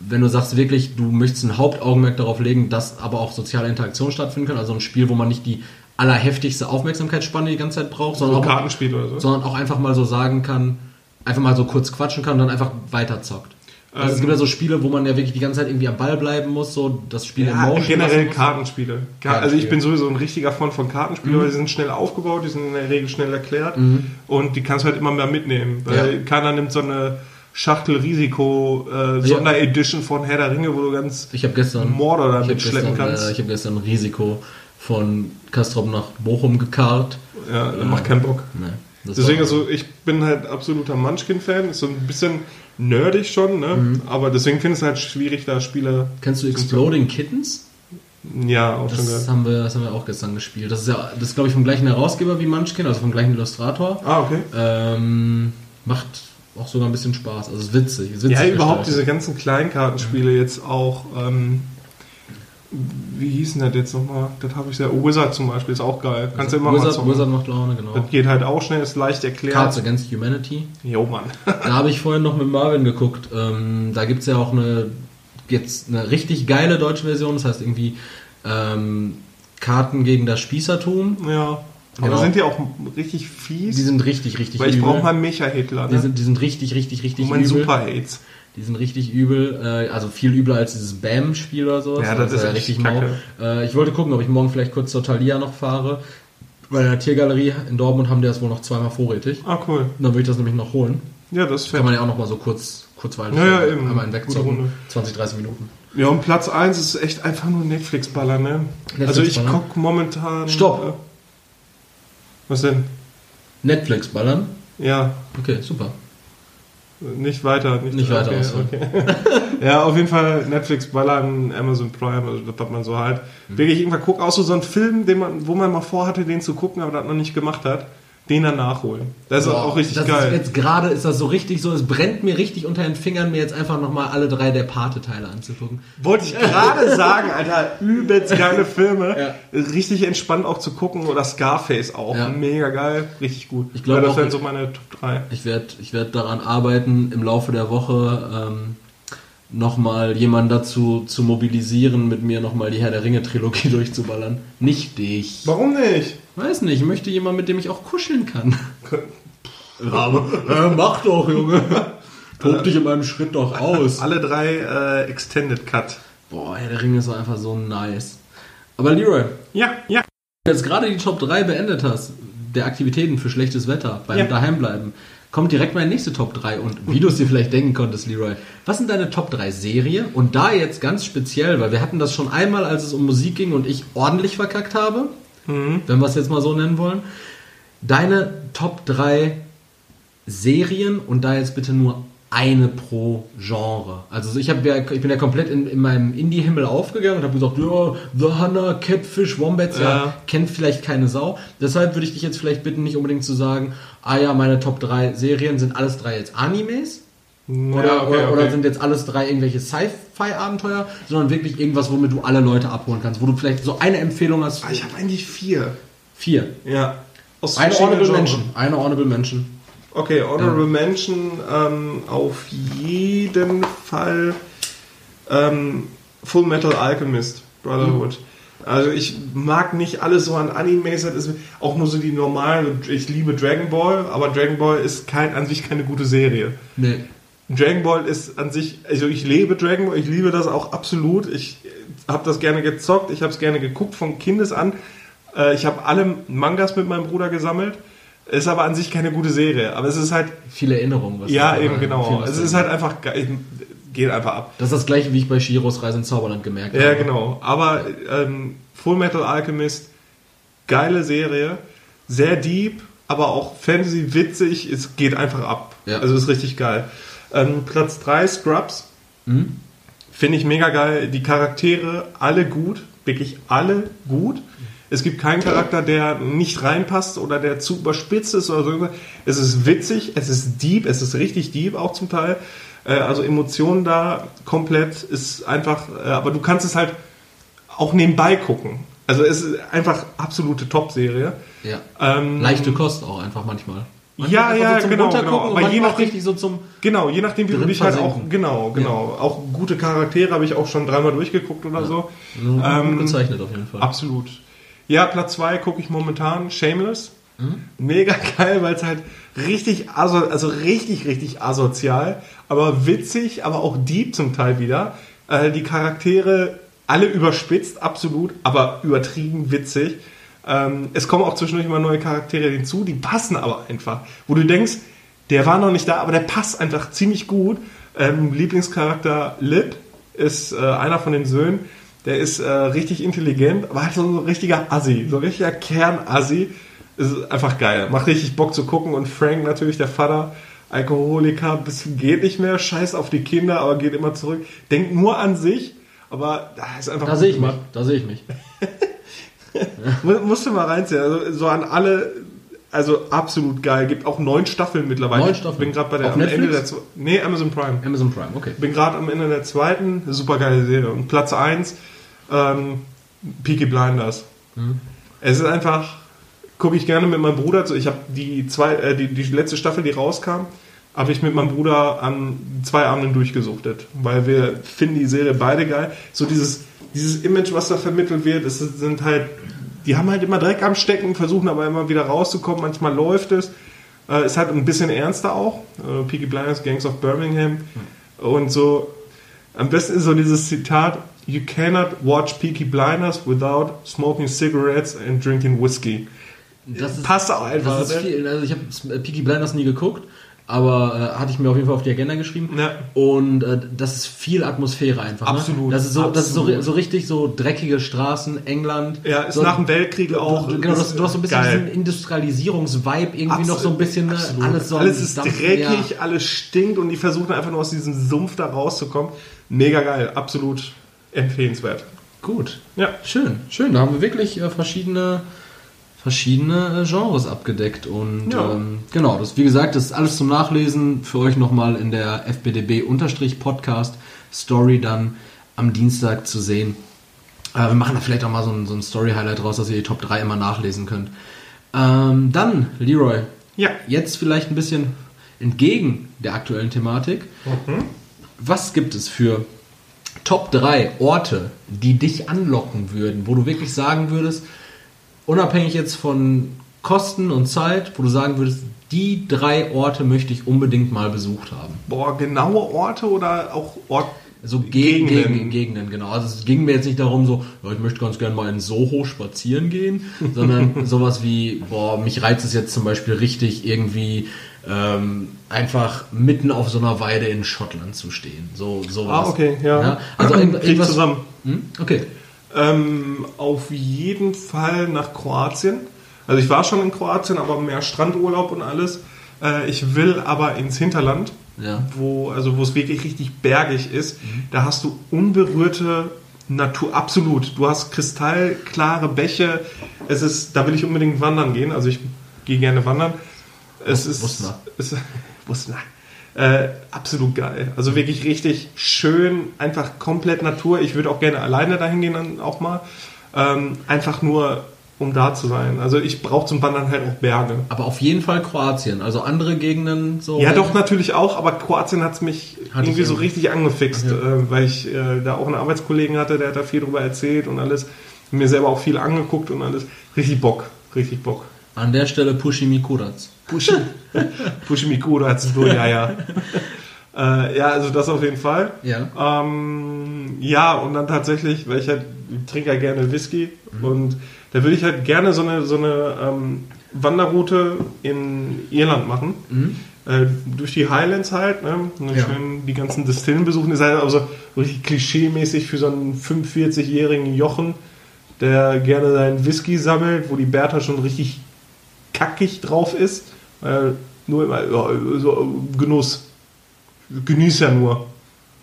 S2: wenn du sagst wirklich, du möchtest ein Hauptaugenmerk darauf legen, dass aber auch soziale Interaktion stattfinden kann? Also ein Spiel, wo man nicht die allerheftigste Aufmerksamkeitsspanne die ganze Zeit braucht,
S1: So
S2: sondern,
S1: ein
S2: auch,
S1: so.
S2: sondern auch einfach mal so sagen kann, einfach mal so kurz quatschen kann und dann einfach weiterzockt. Also es
S1: Ähm,
S2: gibt ja so Spiele, wo man ja wirklich die ganze Zeit irgendwie am Ball bleiben muss, so das Spiel
S1: Ja,
S2: Motion
S1: generell. Kartenspiele. Ka- Also ich bin sowieso ein richtiger Freund von Kartenspielen, weil die sind schnell aufgebaut, die sind in der Regel schnell erklärt und die kannst du halt immer mehr mitnehmen. Weil
S2: Ja.
S1: keiner nimmt so eine Schachtel Risiko äh, Sonderedition von Herr der Ringe, wo du ganz
S2: Ich habe gestern hab
S1: damit schleppen
S2: gestern,
S1: kannst.
S2: Äh, ich habe gestern ein Risiko von Kastrop nach Bochum gekarrt.
S1: ja, das macht keinen Bock.
S2: Nee,
S1: Deswegen, also ich bin halt absoluter Munchkin-Fan, ist so ein bisschen nerdig schon, ne?
S2: Mhm.
S1: aber deswegen finde ich es halt schwierig, da Spiele.
S2: Kennst du Exploding Kittens?
S1: Ja, auch schon
S2: Das
S1: geil.
S2: haben, wir, das haben wir auch gestern gespielt. Das ist ja, das ist glaube ich vom gleichen Herausgeber wie Munchkin, also vom gleichen Illustrator.
S1: Ah, okay.
S2: Ähm, macht auch sogar ein bisschen Spaß. Also es ist witzig. Ist witzig
S1: Ja, überhaupt
S2: gestaltet.
S1: diese ganzen Kleinkartenspiele jetzt auch. Ähm, wie hießen das jetzt nochmal? Das habe ich sehr. Oh, Wizard zum Beispiel ist auch geil. Kannst du immer mal
S2: Wizard,
S1: zocken.
S2: Wizard macht Laune, genau.
S1: Das geht halt auch schnell, ist leicht
S2: Cards
S1: erklärt.
S2: Against Humanity.
S1: Jo, Mann.
S2: Da habe ich vorhin noch mit Marvin geguckt. Ähm, da gibt es ja auch eine, jetzt eine richtig geile deutsche Version. Das heißt irgendwie ähm, Karten gegen das Spießertum.
S1: ja. Aber
S2: Genau.
S1: sind die auch richtig fies?
S2: Die sind richtig, richtig
S1: Weil ich brauche mal Mecha-Hitler.
S2: die,
S1: Ne?
S2: sind, die sind richtig, richtig, richtig
S1: Und mein
S2: übel.
S1: Super-Hates.
S2: Die sind richtig übel, äh, also viel übler als dieses Bam-Spiel oder so.
S1: Ja, das ist echt
S2: richtig mau. Äh, ich wollte gucken, ob ich morgen vielleicht kurz zur Thalia noch fahre. Bei der Tiergalerie in Dortmund haben die das wohl noch zweimal vorrätig.
S1: Ah, cool.
S2: Dann würde ich das nämlich noch holen.
S1: Ja, das fett.
S2: Kann man ja auch noch mal so kurz, kurzweilig
S1: Ja, ja, eben.
S2: einmal hinwegzocken.
S1: Runde.
S2: 20, 30 Minuten.
S1: Ja, und Platz 1 ist echt einfach nur Netflix-Baller, ne? also ich gucke momentan...
S2: Stopp.
S1: Äh, was denn?
S2: Netflix ballern.
S1: Ja,
S2: Okay, super.
S1: Nicht weiter.
S2: Nicht weiter
S1: okay, okay. ja, auf jeden Fall Netflix ballern, Amazon Prime, also das, was man so halt.
S2: Mhm.
S1: Wirklich irgendwann guckt, auch so, so ein Film, den man, wo man mal vorhatte, den zu gucken, aber das noch nicht gemacht hat, den dann nachholen. Das ist
S2: Boah,
S1: auch richtig
S2: das
S1: geil.
S2: Ist jetzt gerade ist das so richtig so, es brennt mir richtig unter den Fingern, mir jetzt einfach nochmal alle drei der Pate-Teile anzugucken.
S1: Wollte ich gerade sagen, Alter, übelst geile Filme.
S2: Ja.
S1: Richtig entspannt auch zu gucken. Oder Scarface auch.
S2: Ja.
S1: Mega geil. Richtig gut.
S2: Ich glaube
S1: Ja, das wären so meine Top 3.
S2: Ich werde ich werd daran arbeiten, im Laufe der Woche ähm, nochmal jemanden dazu zu mobilisieren, mit mir nochmal die Herr der Ringe-Trilogie durchzuballern. Nicht dich.
S1: Warum nicht?
S2: Weiß nicht, ich möchte jemanden, mit dem ich auch kuscheln kann. Aber äh, mach doch, Junge. Tob dich in meinem Schritt doch aus.
S1: Alle drei äh, Extended Cut.
S2: Boah, Herr der Ringe ist einfach so nice. Aber Leroy,
S1: Ja, ja.
S2: wenn du jetzt gerade die Top 3 beendet hast, der Aktivitäten für schlechtes Wetter, beim
S1: Ja.
S2: Daheimbleiben, kommt direkt meine nächste Top 3. Und wie du es dir vielleicht denken konntest, Leroy, was sind deine Top 3 Serie? Und da jetzt ganz speziell, weil wir hatten das schon einmal, als es um Musik ging und ich ordentlich verkackt habe, wenn wir es jetzt mal so nennen wollen. Deine Top 3 Serien und da jetzt bitte nur eine pro Genre. Also ich, hab ich bin ja komplett in, in meinem Indie-Himmel aufgegangen und habe gesagt, ja, The Hunter, Catfish, Wombats, ja.
S1: Ja.
S2: kennt vielleicht keine Sau. Deshalb würde ich dich jetzt vielleicht bitten, nicht unbedingt zu sagen, ah ja, meine Top 3 Serien sind alles drei jetzt Animes. Oder,
S1: Ja, okay,
S2: oder, oder
S1: okay.
S2: sind jetzt alles drei irgendwelche Sci-Fi-Abenteuer, sondern wirklich irgendwas, womit du alle Leute abholen kannst, wo du vielleicht so eine Empfehlung hast.
S1: Ah, Ich habe eigentlich vier.
S2: Vier.
S1: Ja. Aus
S2: Eine Honorable
S1: Genres.
S2: Mention. Eine Honorable Mention.
S1: Okay, Honorable Mention ähm, auf jeden Fall ähm, Full Metal Alchemist Brotherhood. Also ich mag nicht alles so an Animes, das ist auch nur so die normalen, ich liebe Dragon Ball, aber Dragon Ball ist kein, an sich keine gute Serie.
S2: Nee.
S1: Dragon Ball ist an sich, also ich lebe Dragon Ball, ich liebe das auch absolut. Ich habe das gerne gezockt, ich habe es gerne geguckt von Kindes an. Äh, ich habe alle Mangas mit meinem Bruder gesammelt. Ist aber an sich keine gute Serie. Aber es ist halt,
S2: Viele Erinnerungen. Was
S1: ja, eben genau. Es ist halt einfach. Geht einfach ab.
S2: Das ist das gleiche, wie ich bei Shiros Reise ins Zauberland gemerkt
S1: Ja,
S2: habe.
S1: genau. Aber ähm, Full Metal Alchemist, geile Serie, sehr deep, aber auch Fantasy witzig. Es geht einfach ab.
S2: Ja.
S1: Also ist richtig geil. Ähm, Platz 3 Scrubs. Finde ich mega geil. Die Charaktere, alle gut. Wirklich alle gut. Es gibt keinen Charakter, der nicht reinpasst oder der zu überspitzt ist oder so. Es ist witzig, es ist deep, es ist richtig deep auch zum Teil. Äh, Also Emotionen da komplett ist einfach, äh, aber du kannst es halt auch nebenbei gucken. Also es ist einfach absolute Top-Serie.
S2: Ja.
S1: Ähm,
S2: Leichte Kost auch einfach manchmal.
S1: Ja, ja,
S2: zum
S1: genau, genau. Aber je nachdem-
S2: so zum...
S1: Genau, je nachdem, wie du dich halt auch, genau, genau. Auch gute Charaktere habe ich auch schon dreimal durchgeguckt oder so.
S2: gut
S1: Ähm,
S2: gezeichnet auf jeden Fall.
S1: Absolut. Ja, Platz 2 gucke ich momentan, Shameless.
S2: Mhm.
S1: Mega geil, weil es halt richtig, aso also richtig, richtig asozial, aber witzig, aber auch deep zum Teil wieder. Äh, die Charaktere alle überspitzt, absolut, aber übertrieben witzig. Ähm, es kommen auch zwischendurch immer neue Charaktere hinzu, die passen aber einfach. Wo du denkst, der war noch nicht da, aber der passt einfach ziemlich gut. Ähm, Lieblingscharakter Lip ist äh, einer von den Söhnen. Der ist äh, richtig intelligent, aber halt so ein richtiger Assi, so ein richtiger Kern-Assi. Ist einfach geil. Macht richtig Bock zu gucken. Und Frank natürlich, der Vater, Alkoholiker, bis geht nicht mehr, scheiß auf die Kinder, aber geht immer zurück. Denkt nur an sich, aber da ist einfach
S2: Da sehe ich mich. Da sehe ich mich.
S1: Mu- Musst du mal reinziehen. Also so an alle, also absolut geil. Gibt auch neun Staffeln mittlerweile.
S2: Neun Staffeln?
S1: Bin gerade bei der
S2: Auf
S1: am Ende der zwe- Nee, Amazon Prime.
S2: Amazon Prime, okay.
S1: Bin gerade am Ende der zweiten. Super geile Serie. Und Platz 1, ähm, Peaky Blinders.
S2: Mhm.
S1: Es ist einfach, gucke ich gerne mit meinem Bruder zu. Ich habe die, zwei, äh, die, die letzte Staffel, die rauskam, habe ich mit meinem Bruder an zwei Abenden durchgesuchtet. Weil wir finden die Serie beide geil. So dieses, dieses Image, was da vermittelt wird, es sind halt, die haben halt immer Dreck am Stecken, versuchen aber immer wieder rauszukommen. Manchmal läuft es. Äh, ist halt ein bisschen ernster auch. Äh, Peaky Blinders, Gangs of Birmingham. Und so, am besten ist so dieses Zitat, You cannot watch Peaky Blinders without smoking cigarettes and drinking whiskey.
S2: Das ist,
S1: Passt auch einfach.
S2: Das ist
S1: ne?
S2: viel, also ich habe Peaky Blinders nie geguckt, aber äh, hatte ich mir auf jeden Fall auf die Agenda geschrieben.
S1: Ja.
S2: Und äh, das ist viel Atmosphäre einfach.
S1: Absolut,
S2: Ne? Das ist so, das ist so,
S1: absolut.
S2: so richtig so dreckige Straßen, England.
S1: Ja, ist
S2: so,
S1: nach dem Weltkrieg auch.
S2: Du, genau, du du hast so ein bisschen
S1: geil.
S2: diesen Industrialisierungs-Vibe irgendwie noch so ein bisschen, ne?
S1: Absolut.
S2: alles so
S1: alles ist
S2: Dampfen,
S1: dreckig,
S2: ja.
S1: alles stinkt und die versuchen einfach nur aus diesem Sumpf da rauszukommen. Mega geil, absolut empfehlenswert.
S2: Gut.
S1: Ja.
S2: Schön, schön. Da haben wir wirklich äh, verschiedene, verschiedene äh, Genres abgedeckt. Und
S1: Ja.
S2: ähm, genau, das, wie gesagt, das ist alles zum Nachlesen für euch nochmal in der FBDB-Podcast Story dann am Dienstag zu sehen. Äh, wir machen da vielleicht auch mal so ein, so ein Story-Highlight raus, dass ihr die Top 3 immer nachlesen könnt. Ähm, dann, Leroy,
S1: Ja.
S2: jetzt vielleicht ein bisschen entgegen der aktuellen Thematik. Was gibt es für Top 3 Orte, die dich anlocken würden, wo du wirklich sagen würdest, unabhängig jetzt von Kosten und Zeit, wo du sagen würdest, die drei Orte möchte ich unbedingt mal besucht haben.
S1: Boah, genaue Orte oder auch Ort
S2: So Gegenden,
S1: Gegenden.
S2: Gegenden, genau. Also es ging mir jetzt nicht darum, so, ja, ich möchte ganz gerne mal in Soho spazieren gehen, sondern sowas wie, boah, mich reizt es jetzt zum Beispiel richtig, irgendwie ähm, einfach mitten auf so einer Weide in Schottland zu stehen. So, sowas.
S1: Ah, okay, ja.
S2: Also irgend-
S1: Krieg
S2: irgendwas
S1: zusammen.
S2: Hm? Okay.
S1: Ähm, auf jeden Fall nach Kroatien. Also ich war schon in Kroatien, aber mehr Strandurlaub und alles. Äh, ich will aber ins Hinterland,
S2: Ja.
S1: wo also wo es wirklich richtig bergig ist. Da hast du unberührte Natur, absolut. Du hast kristallklare Bäche. Es ist, da will ich unbedingt wandern gehen. Also ich gehe gerne wandern. Es ist, es, Wusna. Äh, absolut geil. Also wirklich richtig schön, einfach komplett Natur. Ich würde auch gerne alleine dahin gehen dann auch mal. Ähm, einfach nur, um da zu sein. Also ich brauche zum Wandern halt auch Berge.
S2: Aber auf jeden Fall Kroatien. Also andere Gegenden so.
S1: Ja, doch, natürlich auch, aber Kroatien hat es mich
S2: Hat
S1: irgendwie so richtig angefixt, äh, weil ich äh, da auch einen Arbeitskollegen hatte, der hat da viel drüber erzählt und alles. Mir selber auch viel angeguckt und alles. Richtig Bock, richtig Bock.
S2: An der Stelle Pushimi Kurac.
S1: Pushi, Pushi Mikura, ja, ja. Äh, ja, also das auf jeden Fall.
S2: Ja.
S1: Ähm, ja, und dann tatsächlich, weil ich halt ich trinke ja gerne Whisky und da würde ich halt gerne so eine, so eine ähm, Wanderroute in Irland machen. Äh, durch die Highlands halt, ne? Und
S2: Ja.
S1: schön die ganzen Distillen besuchen. Das ist halt also richtig klischee-mäßig für so einen 45-jährigen Jochen, der gerne seinen Whisky sammelt, wo die Bertha schon richtig kackig drauf ist. Äh, nur immer ja, so Genuss. Genieß ja nur.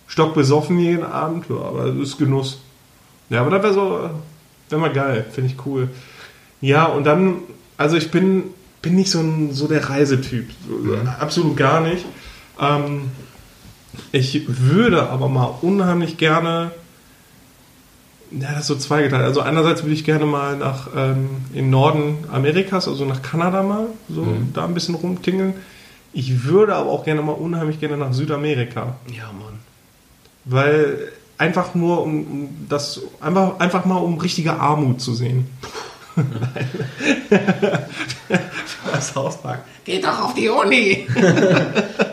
S1: Stockbesoffen jeden Abend, ja, aber es ist Genuss. Ja, aber das wäre so, wäre mal geil, finde ich cool. Ja, und dann, also ich bin, bin nicht so, ein, so der Reisetyp. So, Absolut gar nicht. Ähm, ich würde aber mal unheimlich gerne, ja, das ist so zweigeteilt. Also einerseits würde ich gerne mal nach ähm, in Norden Amerikas, also nach Kanada mal, so da ein bisschen rumtingeln. Ich würde aber auch gerne mal unheimlich gerne nach Südamerika.
S2: Ja, Mann.
S1: Weil einfach nur um, um das, einfach, einfach mal um richtige Armut zu sehen. das Hauspark. Geht doch auf die Uni!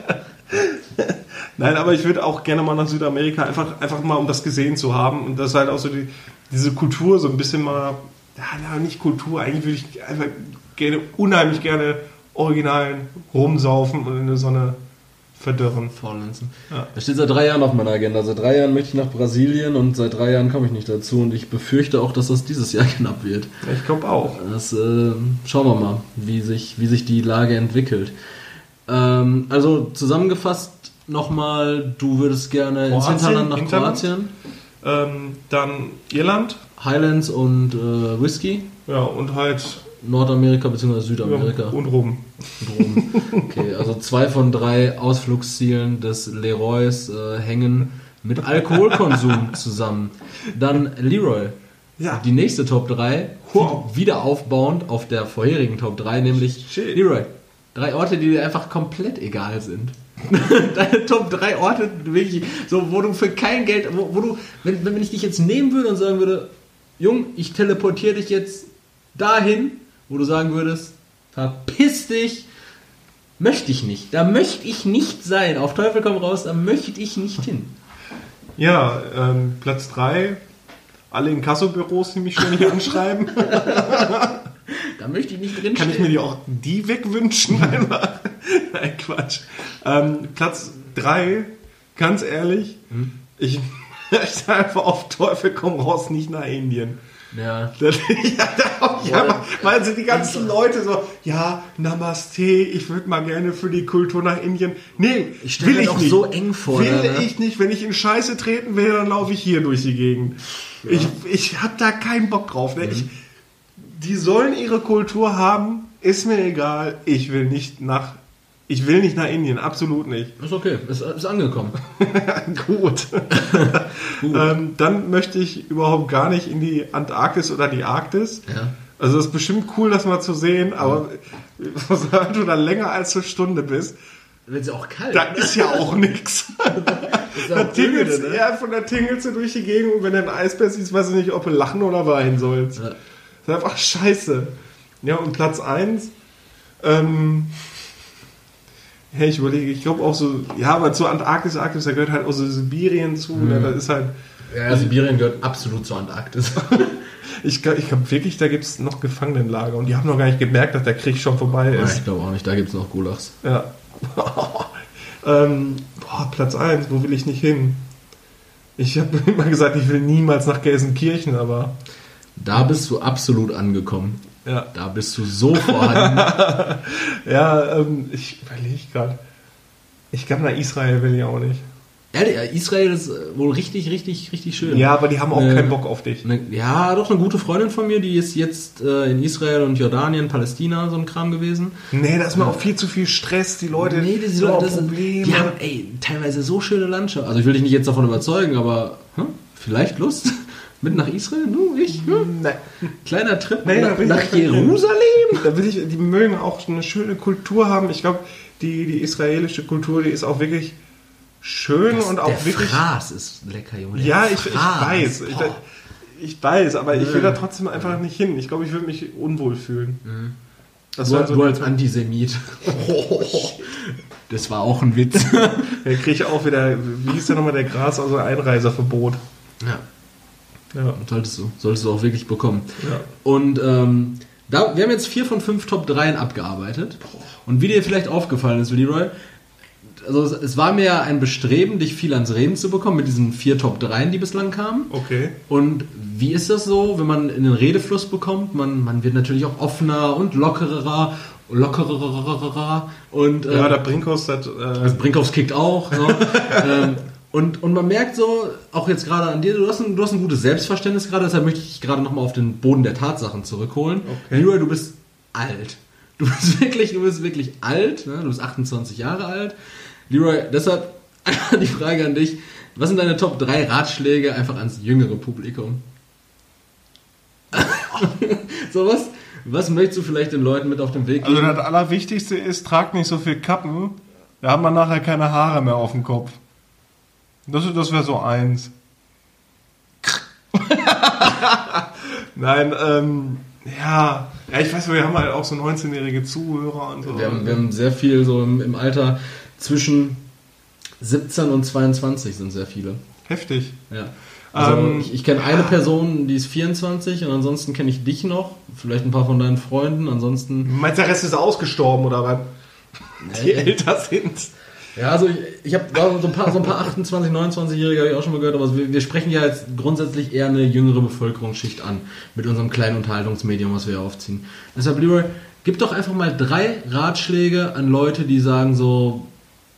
S1: Nein, aber ich würde auch gerne mal nach Südamerika, einfach, einfach mal um das gesehen zu haben und das halt auch so die, diese Kultur so ein bisschen mal, ja, nicht Kultur, eigentlich würde ich einfach gerne, unheimlich gerne originalen rumsaufen und in der Sonne verdörren.
S2: Faulenzen.
S1: Ja.
S2: Das steht seit drei Jahren auf meiner Agenda. Seit drei Jahren möchte ich nach Brasilien und seit drei Jahren komme ich nicht dazu und ich befürchte auch, dass das dieses Jahr knapp wird.
S1: Ich glaube auch.
S2: Das äh, schauen wir mal, wie sich, wie sich die Lage entwickelt. Ähm, also zusammengefasst nochmal, du würdest gerne ins Hinterland nach
S1: Hinterland?
S2: Kroatien,
S1: Ähm, dann Irland,
S2: Highlands und äh, Whisky,
S1: ja, und halt
S2: Nordamerika bzw. Südamerika.
S1: und rum.
S2: Rom. Okay, also zwei von drei Ausflugszielen des Leroys äh, hängen mit Alkoholkonsum zusammen. Dann Leroy.
S1: Ja.
S2: Die nächste Top 3,
S1: Wow.
S2: wieder aufbauend auf der vorherigen Top 3, nämlich
S1: Shit.
S2: Leroy. Drei Orte, die dir einfach komplett egal sind. Deine Top 3 Orte, wirklich, so, wo du für kein Geld, wo, wo du, wenn, wenn ich dich jetzt nehmen würde und sagen würde, Jung, ich teleportiere dich jetzt dahin, wo du sagen würdest, verpiss dich, möchte ich nicht. Da möchte ich nicht sein. Auf Teufel komm raus, da möchte ich nicht hin.
S1: Ja, ähm, Platz 3. Alle Inkassobüros, die mich ständig anschreiben.
S2: Da möchte ich nicht drin
S1: Kann ich mir die auch die wegwünschen? Einfach? Nein, Quatsch. Ähm, Platz 3, ganz ehrlich, ich möchte einfach auf Teufel komm raus nicht nach Indien.
S2: Ja.
S1: Das- ja, da- ja, weil sind die ganzen Leute so, ja, Namaste, ich würde mal gerne für die Kultur nach Indien. Nee,
S2: Ich
S1: will ich nicht.
S2: so eng vor,
S1: Will
S2: ne?
S1: ich nicht. Wenn ich in Scheiße treten will, dann laufe ich hier durch die Gegend. Ich, ich hab da keinen Bock drauf. Ne? Ich, die sollen ihre Kultur haben, ist mir egal. Ich will nicht nach, ich will nicht nach Indien, absolut nicht.
S2: Ist okay, ist, ist angekommen.
S1: Gut. ähm, dann möchte ich überhaupt gar nicht in die Antarktis oder die Arktis.
S2: Ja.
S1: Also es ist bestimmt cool, das mal zu sehen, aber sobald du da länger als eine Stunde bist,
S2: Wird es auch kalt.
S1: da ist ja auch nichts. Da tingelst,
S2: ne?
S1: ja, von der tingelst du durch die Gegend und wenn du ein Eisbär siehst, weißt du nicht, ob du lachen oder weinen sollst.
S2: Ja.
S1: Das ist einfach scheiße. Ja, und Platz 1, ähm, ja, ich überlege, ich glaube auch so, ja, aber zur Antarktis, Arktis, da gehört halt auch so Sibirien zu,
S2: Mhm.
S1: ne, das ist halt,
S2: Ja, Sibirien gehört absolut zur Antarktis.
S1: ich glaube ich glaub wirklich, da gibt es noch Gefangenenlager und die haben noch gar nicht gemerkt, dass der Krieg schon vorbei ist.
S2: ich glaube auch nicht, da gibt es noch Gulags.
S1: Ja. ähm, boah, Platz 1, wo will ich nicht hin? Ich habe immer gesagt, ich will niemals nach Gelsenkirchen, aber
S2: Da bist du absolut angekommen.
S1: Ja,
S2: Da bist du so vorhanden.
S1: ja ähm, ich überlege gerade. Ich glaube, nach Israel will ich auch nicht.
S2: Ehrlich, ja, Israel ist äh, wohl richtig, richtig, richtig schön.
S1: Ja, aber die haben auch
S2: Äh,
S1: keinen Bock auf dich.
S2: Ne, ja, doch eine gute Freundin von mir, die ist jetzt äh, in Israel und Jordanien, Palästina, so ein Kram gewesen.
S1: Nee, da ist mir auch viel zu viel Stress, die Leute,
S2: Nee, diese Leute, das sind, die haben ey, teilweise so schöne Landschaft. Also ich will dich nicht jetzt davon überzeugen, aber hm, vielleicht Lust? Mit nach Israel? Du, ich? Hm?
S1: Nee.
S2: Kleiner Trip
S1: da
S2: nach, nach. Jerusalem?
S1: Da will ich, die mögen auch eine schöne Kultur haben. Ich glaube, die, die israelische Kultur, die ist auch wirklich schön und auch
S2: Der
S1: wirklich.
S2: Fraß ist lecker, Junge.
S1: Ja, ich, ich weiß. Ich, ich weiß, aber ich will da trotzdem einfach nicht hin. Ich glaube, ich würde mich unwohl fühlen. Das
S2: Du,
S1: war so
S2: du als Antisemit. Das war auch ein Witz.
S1: Der kriege ich auch wieder, wie hieß der nochmal, der Gras, also Einreiserverbot.
S2: ja,
S1: Ja.
S2: solltest du. Solltest du auch wirklich bekommen.
S1: Ja.
S2: Und ähm, da, wir haben jetzt vier von fünf Top 3 abgearbeitet. Und wie dir vielleicht aufgefallen ist, Leroy, also es, es war mir ein Bestreben, dich viel ans Reden zu bekommen mit diesen vier Top 3, die bislang kamen.
S1: Okay.
S2: Und wie ist das so, wenn man in den Redefluss bekommt? Man, man wird natürlich auch offener und lockerer, lockerer und äh,
S1: Ja, der Brinkhaus hat.
S2: also
S1: Äh,
S2: Brinkhoffs kickt auch. So. ähm, und, und man merkt so, auch jetzt gerade an dir, du hast, ein, du hast ein gutes Selbstverständnis gerade, deshalb möchte ich dich gerade nochmal auf den Boden der Tatsachen zurückholen.
S1: Okay.
S2: Leroy, du bist alt. Du bist wirklich, du bist wirklich alt, ne? du bist 28 Jahre alt. Leroy, deshalb einfach die Frage an dich, was sind deine Top 3 Ratschläge einfach ans jüngere Publikum? so was, was möchtest du vielleicht den Leuten mit auf den Weg
S1: also
S2: geben?
S1: das Allerwichtigste ist, tragt nicht so viel Kappen. Da hat man nachher keine Haare mehr auf dem Kopf. Das, das wäre so eins. Nein, ähm, ja. Ja, ich weiß, wir haben halt auch so 19-jährige Zuhörer und so.
S2: Wir haben, wir haben sehr viel so im, im Alter zwischen 17 und 22 sind sehr viele.
S1: Heftig.
S2: Ja. Also
S1: Ähm,
S2: ich, ich kenne eine Person, die ist 24 und ansonsten kenne ich dich noch, vielleicht ein paar von deinen Freunden, ansonsten
S1: Meinst du, der Rest ist ausgestorben oder was? Die älter sind.
S2: Ja, also ich, ich habe so ein paar, so ein paar 28, 29-Jährige habe ich auch schon mal gehört, aber wir, wir sprechen ja jetzt grundsätzlich eher eine jüngere Bevölkerungsschicht an mit unserem kleinen Unterhaltungsmedium, was wir hier aufziehen. Deshalb, Leroy, gib doch einfach mal drei Ratschläge an Leute, die sagen so,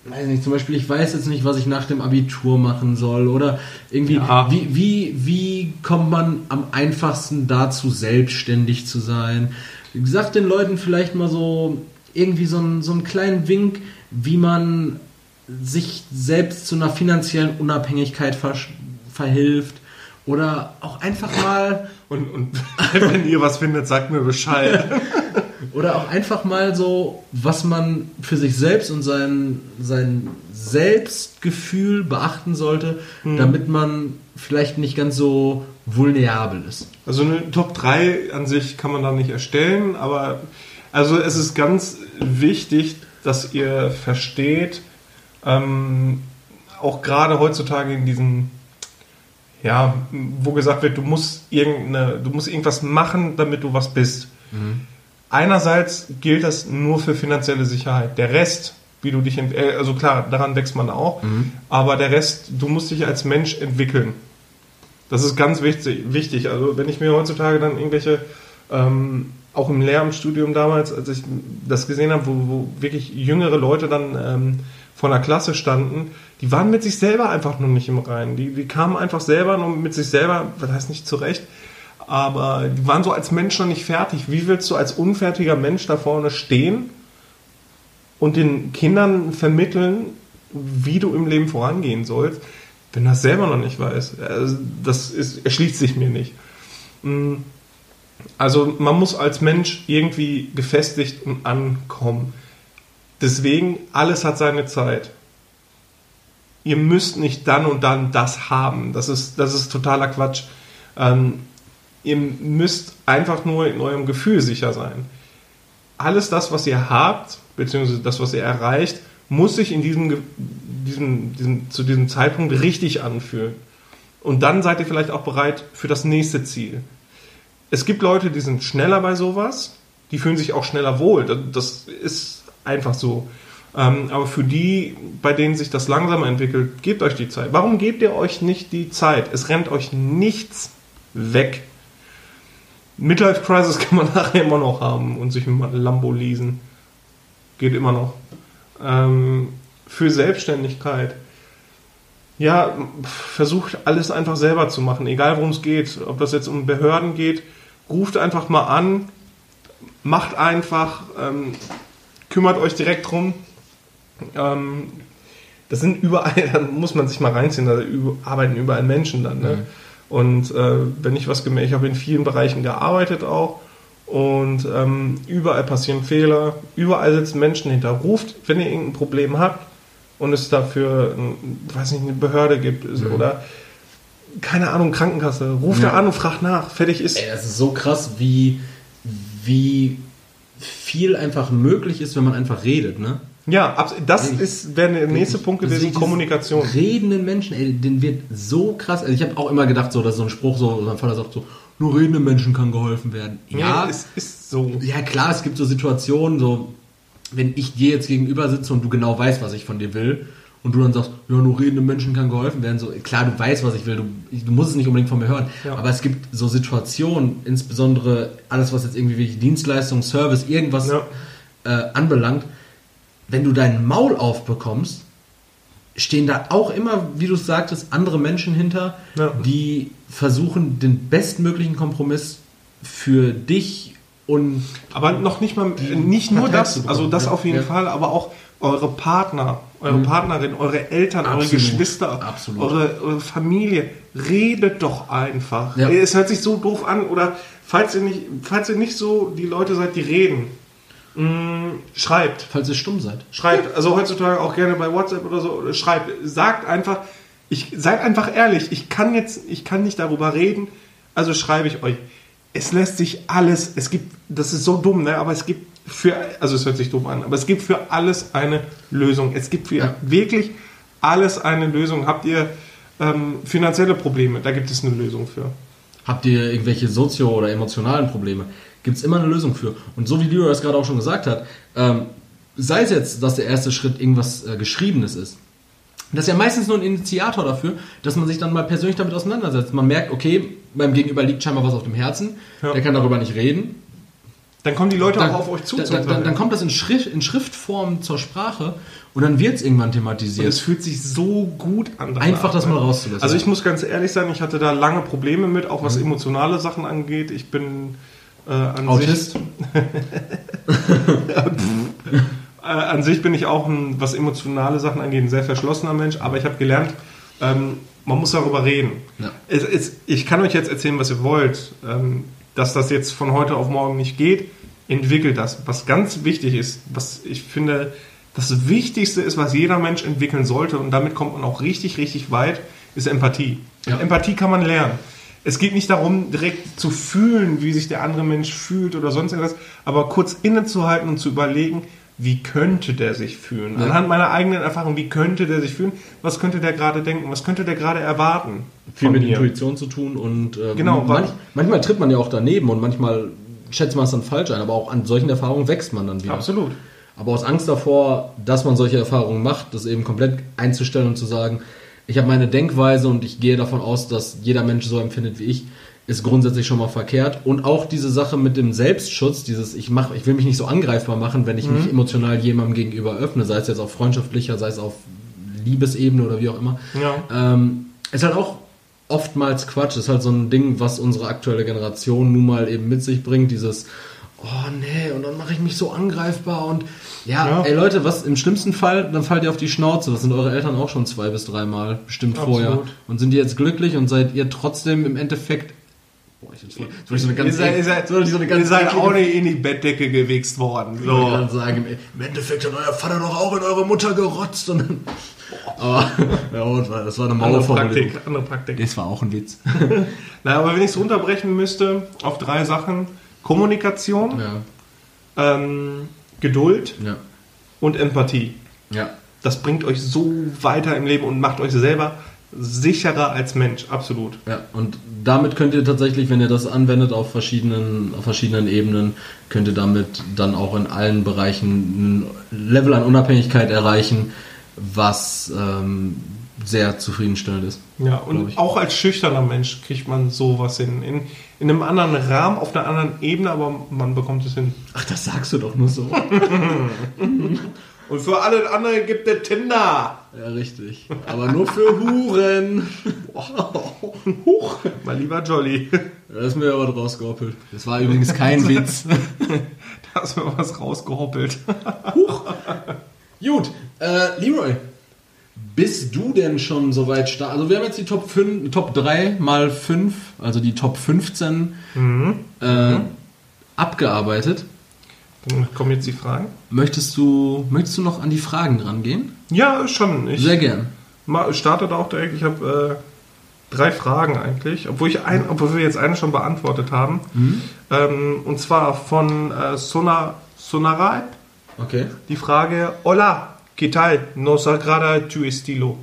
S2: weiß nicht, zum Beispiel, ich weiß jetzt nicht, was ich nach dem Abitur machen soll oder irgendwie,
S1: Ja.
S2: wie, wie, wie kommt man am einfachsten dazu, selbstständig zu sein? Sag den Leuten vielleicht mal so irgendwie so einen, so einen kleinen Wink, wie man sich selbst zu einer finanziellen Unabhängigkeit verhilft oder auch einfach mal
S1: Und, und wenn ihr was findet, sagt mir Bescheid.
S2: oder auch einfach mal so, was man für sich selbst und sein, sein Selbstgefühl beachten sollte, damit man vielleicht nicht ganz so vulnerabel ist.
S1: Also eine Top 3 an sich kann man da nicht erstellen, aber also es ist ganz wichtig, dass ihr versteht, ähm, auch gerade heutzutage in diesen, ja, wo gesagt wird, du musst irgendeine, du musst irgendwas machen, damit du was bist. Einerseits gilt das nur für finanzielle Sicherheit. Der Rest, wie du dich, äh, also klar, daran wächst man auch, aber der Rest, du musst dich als Mensch entwickeln. Das ist ganz wichtig. wichtig. Also wenn ich mir heutzutage dann irgendwelche, ähm, auch im Lehramtsstudium damals, als ich das gesehen habe, wo, wo wirklich jüngere Leute dann ähm, vor einer Klasse standen, die waren mit sich selber einfach nur nicht im Reinen. Die, die kamen einfach selber nur mit sich selber, das heißt nicht zurecht, aber die waren so als Mensch noch nicht fertig. Wie willst du als unfertiger Mensch da vorne stehen und den Kindern vermitteln, wie du im Leben vorangehen sollst, wenn das selber noch nicht weißt? Also das ist, erschließt sich mir nicht. Mm, Also man muss als Mensch irgendwie gefestigt und ankommen. Deswegen, alles hat seine Zeit. Ihr müsst nicht dann und dann das haben. Das ist, das ist totaler Quatsch. Ähm, ihr müsst einfach nur in eurem Gefühl sicher sein. Alles das, was ihr habt, beziehungsweise das, was ihr erreicht, muss sich in diesem, diesem, diesem, zu diesem Zeitpunkt richtig anfühlen. Und dann seid ihr vielleicht auch bereit für das nächste Ziel. Es gibt Leute, die sind schneller bei sowas, die fühlen sich auch schneller wohl. Das ist einfach so. Ähm, aber für die, bei denen sich das langsamer entwickelt, gebt euch die Zeit. Warum gebt ihr euch nicht die Zeit? Es rennt euch nichts weg. Midlife Crisis kann man nachher immer noch haben und sich ein Lambo leasen. Geht immer noch. Ähm, für Selbstständigkeit. Ja, versucht alles einfach selber zu machen, egal worum es geht. Ob das jetzt um Behörden geht, ruft einfach mal an, macht einfach, ähm, kümmert euch direkt drum. Ähm, das sind überall, da muss man sich mal reinziehen, da arbeiten überall Menschen dann. Ne? Und äh, wenn ich was gemerkt, ich habe in vielen Bereichen gearbeitet auch und ähm, überall passieren Fehler, überall sitzen Menschen hinter. Ruft, wenn ihr irgendein Problem habt und es dafür, ein, weiß nicht, eine Behörde gibt oder keine Ahnung, Krankenkasse, ruft da an und fragt nach. Fertig ist.
S2: Ey, das ist so krass, wie, wie viel einfach möglich ist, wenn man einfach redet, ne?
S1: Ja, das ist wäre der nächste Punkt gewesen, Kommunikation.
S2: Redenden Menschen, ey, den wird so krass. Also ich habe auch immer gedacht, so, dass so ein Spruch, so, mein Vater sagt so, nur redenden Menschen kann geholfen werden. Ja,
S1: es ist so.
S2: ja klar, es gibt so Situationen, so, wenn ich dir jetzt gegenüber sitze und du genau weißt, was ich von dir will, und du dann sagst, ja, nur redenden Menschen kann geholfen werden, so, klar, du weißt, was ich will, du, du musst es nicht unbedingt von mir hören,
S1: Ja.
S2: aber es gibt so Situationen, insbesondere alles, was jetzt irgendwie wirklich Dienstleistung, Service, irgendwas
S1: Ja.
S2: äh, anbelangt, wenn du dein Maul aufbekommst, stehen da auch immer, wie du es sagtest, andere Menschen hinter,
S1: Ja.
S2: die versuchen, den bestmöglichen Kompromiss für dich und
S1: Aber noch nicht mal, nicht nur das, also das auf jeden. Fall, aber auch eure Partner, eure Partnerin, eure Eltern, eure
S2: Absolut,
S1: Geschwister,
S2: absolut.
S1: Eure, eure Familie. Redet doch einfach.
S2: Ja.
S1: Es hört sich so doof an oder falls ihr nicht, falls ihr nicht so die Leute seid, die reden, mh, schreibt.
S2: falls ihr stumm seid.
S1: Schreibt, also heutzutage auch gerne bei WhatsApp oder so, oder schreibt, sagt einfach, ich seid einfach ehrlich, ich kann jetzt, ich kann nicht darüber reden, also schreibe ich euch. Es lässt sich alles, es gibt, das ist so dumm, ne, aber es gibt für, also es hört sich dumm an, aber es gibt für alles eine Lösung. Es gibt für
S2: Ja.
S1: wirklich alles eine Lösung. Habt ihr ähm, finanzielle Probleme, da gibt es eine Lösung für.
S2: Habt ihr irgendwelche sozio- oder emotionalen Probleme? Gibt es immer eine Lösung für. Und so wie Leo das gerade auch schon gesagt hat, ähm, sei es jetzt, dass der erste Schritt irgendwas äh, Geschriebenes ist. Das ist ja meistens nur ein Initiator dafür, dass man sich dann mal persönlich damit auseinandersetzt. Man merkt, okay, beim Gegenüber liegt scheinbar was auf dem Herzen,
S1: Ja.
S2: der kann darüber nicht reden.
S1: Dann kommen die Leute
S2: Dann,
S1: auch auf euch zu.
S2: dann, dann, dann, kommt das in, Schrift, in Schriftform zur Sprache und dann wird es irgendwann
S1: Und
S2: thematisiert.
S1: es fühlt sich so gut an.
S2: Einfach das mal rauszulassen.
S1: Also ich muss ganz ehrlich sein, ich hatte da lange Probleme mit, auch was
S2: Mhm.
S1: emotionale Sachen angeht. Ich bin äh, an
S2: Autist?
S1: sich äh, an sich bin ich auch ein, was emotionale Sachen angeht, ein sehr verschlossener Mensch, aber ich habe gelernt, ähm, man muss darüber reden.
S2: Ja.
S1: Es, es, ich kann euch jetzt erzählen, was ihr wollt. Ähm, dass das jetzt von heute auf morgen nicht geht, entwickelt das. Was ganz wichtig ist, was ich finde, das Wichtigste ist, was jeder Mensch entwickeln sollte, und damit kommt man auch richtig, richtig weit, ist Empathie.
S2: Ja.
S1: Empathie kann man lernen. Es geht nicht darum, direkt zu fühlen, wie sich der andere Mensch fühlt oder sonst irgendwas, aber kurz innezuhalten und zu überlegen, wie könnte der sich fühlen?
S2: Ja.
S1: Anhand meiner eigenen Erfahrung, wie könnte der sich fühlen? Was könnte der gerade denken? Was könnte der gerade erwarten?
S2: viel mit
S1: mir?
S2: Intuition zu tun und äh,
S1: Genau,
S2: manch, manchmal tritt man ja auch daneben und manchmal schätzt man es dann falsch ein, aber auch an solchen Erfahrungen wächst man dann wieder.
S1: Absolut.
S2: Aber aus Angst davor, dass man solche Erfahrungen macht, das eben komplett einzustellen und zu sagen, ich habe meine Denkweise und ich gehe davon aus, dass jeder Mensch so empfindet wie ich, ist grundsätzlich schon mal verkehrt. Und auch diese Sache mit dem Selbstschutz, dieses ich mach, ich will mich nicht so angreifbar machen, wenn ich mich emotional jemandem gegenüber öffne, sei es jetzt auf freundschaftlicher, sei es auf Liebesebene oder wie auch immer.
S1: Ja.
S2: Ähm, ist halt auch oftmals Quatsch. Ist halt so ein Ding, was unsere aktuelle Generation nun mal eben mit sich bringt. Dieses, oh nee, und dann mache ich mich so angreifbar und ja,
S1: Ja.
S2: ey Leute, was im schlimmsten Fall, dann fallt ihr auf die Schnauze. Das sind eure Eltern auch schon zwei bis dreimal bestimmt
S1: Absolut.
S2: vorher. Und sind die jetzt glücklich und seid ihr trotzdem im Endeffekt. Boah, ich ich so eine ganz ich so eine
S1: ihr seid
S2: eklige-
S1: auch nicht in die Bettdecke gewichst worden.
S2: ich
S1: So.
S2: gerade sagen, im Endeffekt hat euer Vater doch auch in eure Mutter gerotzt. Und dann, aber, ja, und, das war eine
S1: Andere. Praktik, andere Praktik.
S3: Das war auch ein Witz.
S1: Na, aber wenn ich es runterbrechen müsste auf drei Sachen: Kommunikation,
S2: Ja,
S1: ähm, Geduld
S2: ja,
S1: und Empathie.
S2: ja.
S1: Das bringt euch so weiter im Leben und macht euch selber sicherer als Mensch. Absolut.
S2: Ja, und damit könnt ihr tatsächlich, wenn ihr das anwendet auf verschiedenen, auf verschiedenen Ebenen, könnt ihr damit dann auch in allen Bereichen ein Level an Unabhängigkeit erreichen, was ähm, sehr zufriedenstellend ist.
S1: Ja, und auch als schüchterner Mensch kriegt man sowas hin. In, in einem anderen Rahmen, auf einer anderen Ebene, aber man bekommt es hin.
S2: Ach, das sagst du doch nur so.
S1: Und für alle anderen gibt es Tinder.
S2: ja, richtig. Aber nur für Huren.
S1: Huch, mein lieber Jolly.
S2: Da ist mir aber rausgehoppelt. Das war übrigens kein Witz.
S1: Da hast du mir was rausgehoppelt.
S2: Gut, äh, Leroy, bist du denn schon soweit stark? Also wir haben jetzt die Top 5, Top 3 mal 5, also die Top 15 Äh, abgearbeitet.
S1: Dann kommen jetzt die Fragen.
S2: Möchtest du, möchtest du noch an die Fragen dran gehen?
S1: Ja, schon. Ich
S2: Sehr gern.
S1: ma- starte da auch direkt. Ich habe äh, drei Fragen eigentlich, obwohl, ich ein, obwohl wir jetzt eine schon beantwortet haben. Ähm, und zwar von äh, Sonar, Sonaraib.
S2: Okay.
S1: Die Frage, hola, ¿qué tal? No sagrada tu estilo.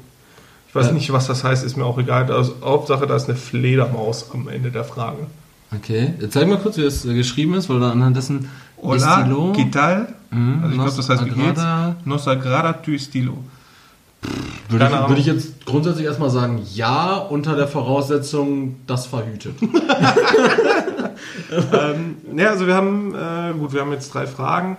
S1: Ich weiß
S2: Ja.
S1: nicht, was das heißt, ist mir auch egal. Also, Hauptsache, da ist eine Fledermaus am Ende der Frage.
S2: Okay. Zeig mal kurz, wie das äh, geschrieben ist, weil da anhand dessen
S1: Hola,
S2: Estilo-
S1: ¿qué tal?
S2: Mhm,
S1: Also ich glaube, das heißt, wie geht's? No sagrada tu estilo.
S2: Würde ich, würde ich jetzt grundsätzlich erstmal sagen, ja, unter der Voraussetzung, das verhütet.
S1: ähm, ja, also wir haben, äh, gut, wir haben jetzt drei Fragen.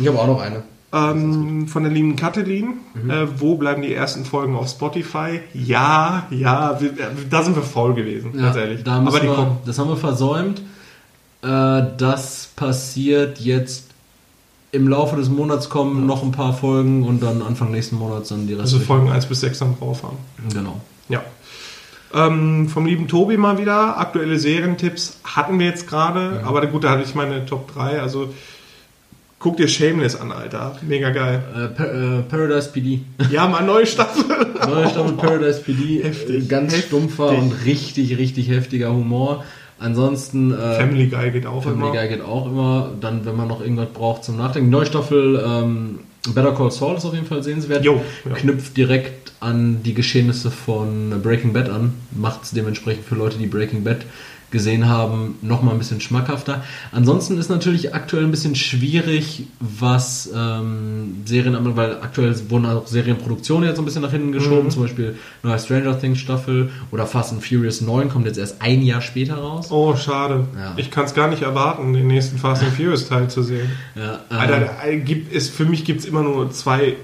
S2: Ich habe auch noch eine.
S1: Ähm, von der lieben Katalin.
S2: Mhm.
S1: Äh, wo bleiben die ersten Folgen auf Spotify? Ja, ja, wir, äh, da sind wir faul gewesen, ganz ehrlich. Aber die
S2: wir,
S1: kommen.
S2: das haben wir versäumt. Äh, das passiert jetzt im Laufe des Monats kommen noch ein paar Folgen und dann Anfang nächsten Monats dann die
S1: Also
S2: restlichen.
S1: Folgen 1 bis 6 dann drauf haben.
S2: Genau.
S1: Ja. Ähm, vom lieben Tobi mal wieder. Aktuelle Serientipps hatten wir jetzt gerade.
S2: Mhm.
S1: Aber gut, da hatte ich meine Top 3. Also guck dir Shameless an, Alter. Mega geil.
S2: Äh, Pa- äh, Paradise PD.
S1: Ja, mal neue Staffel.
S2: Neue Staffel Paradise PD.
S1: Heftig.
S2: Äh, Ganz
S1: Heftig.
S2: stumpfer und richtig, richtig heftiger Humor. Ansonsten äh,
S1: Family Guy geht auch
S2: Family
S1: immer.
S2: Guy geht auch immer. Dann, wenn man noch irgendwas braucht zum Nachdenken. Neue Staffel ähm, Better Call Saul ist auf jeden Fall sehenswert.
S1: Jo, ja.
S2: Knüpft direkt an die Geschehnisse von Breaking Bad an. Macht es dementsprechend für Leute, die Breaking Bad gesehen haben, nochmal ein bisschen schmackhafter. Ansonsten ist natürlich aktuell ein bisschen schwierig, was ähm, Serien anbelangt, weil aktuell wurden auch Serienproduktionen jetzt so ein bisschen nach hinten geschoben,
S1: Mhm.
S2: zum Beispiel neue Stranger Things Staffel oder Fast and Furious 9 kommt jetzt erst ein Jahr später raus.
S1: Oh, schade.
S2: Ja.
S1: Ich kann es gar nicht erwarten, den nächsten Fast and Furious Teil zu sehen.
S2: Ja, ähm,
S1: Alter, da gibt es, für mich gibt es immer nur zwei,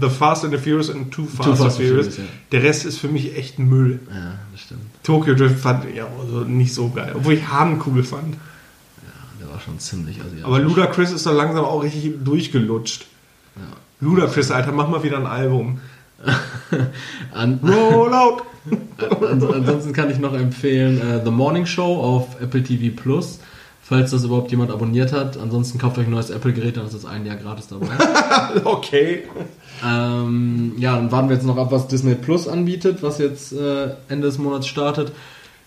S1: The Fast and the Furious und Two Fast,
S2: Fast
S1: and
S2: and
S1: Furious.
S2: Furious, ja.
S1: Der Rest ist für mich echt Müll.
S2: ja, das stimmt.
S1: Tokyo Drift fand ich ja also nicht so geil, obwohl ich Hahn cool fand.
S2: Der war schon ziemlich asiatisch.
S1: Aber Ludacris ist doch langsam auch richtig durchgelutscht. Ludacris, Alter, mach mal wieder ein Album.
S2: An,
S1: Roll out!
S2: Ans ansonsten kann ich noch empfehlen äh, The Morning Show auf Apple TV Plus, falls das überhaupt jemand abonniert hat. Ansonsten kauft euch ein neues Apple-Gerät, dann ist das ein Jahr gratis dabei.
S1: Okay.
S2: ähm, ja, dann warten wir jetzt noch ab, was Disney Plus anbietet, was jetzt äh, Ende des Monats startet.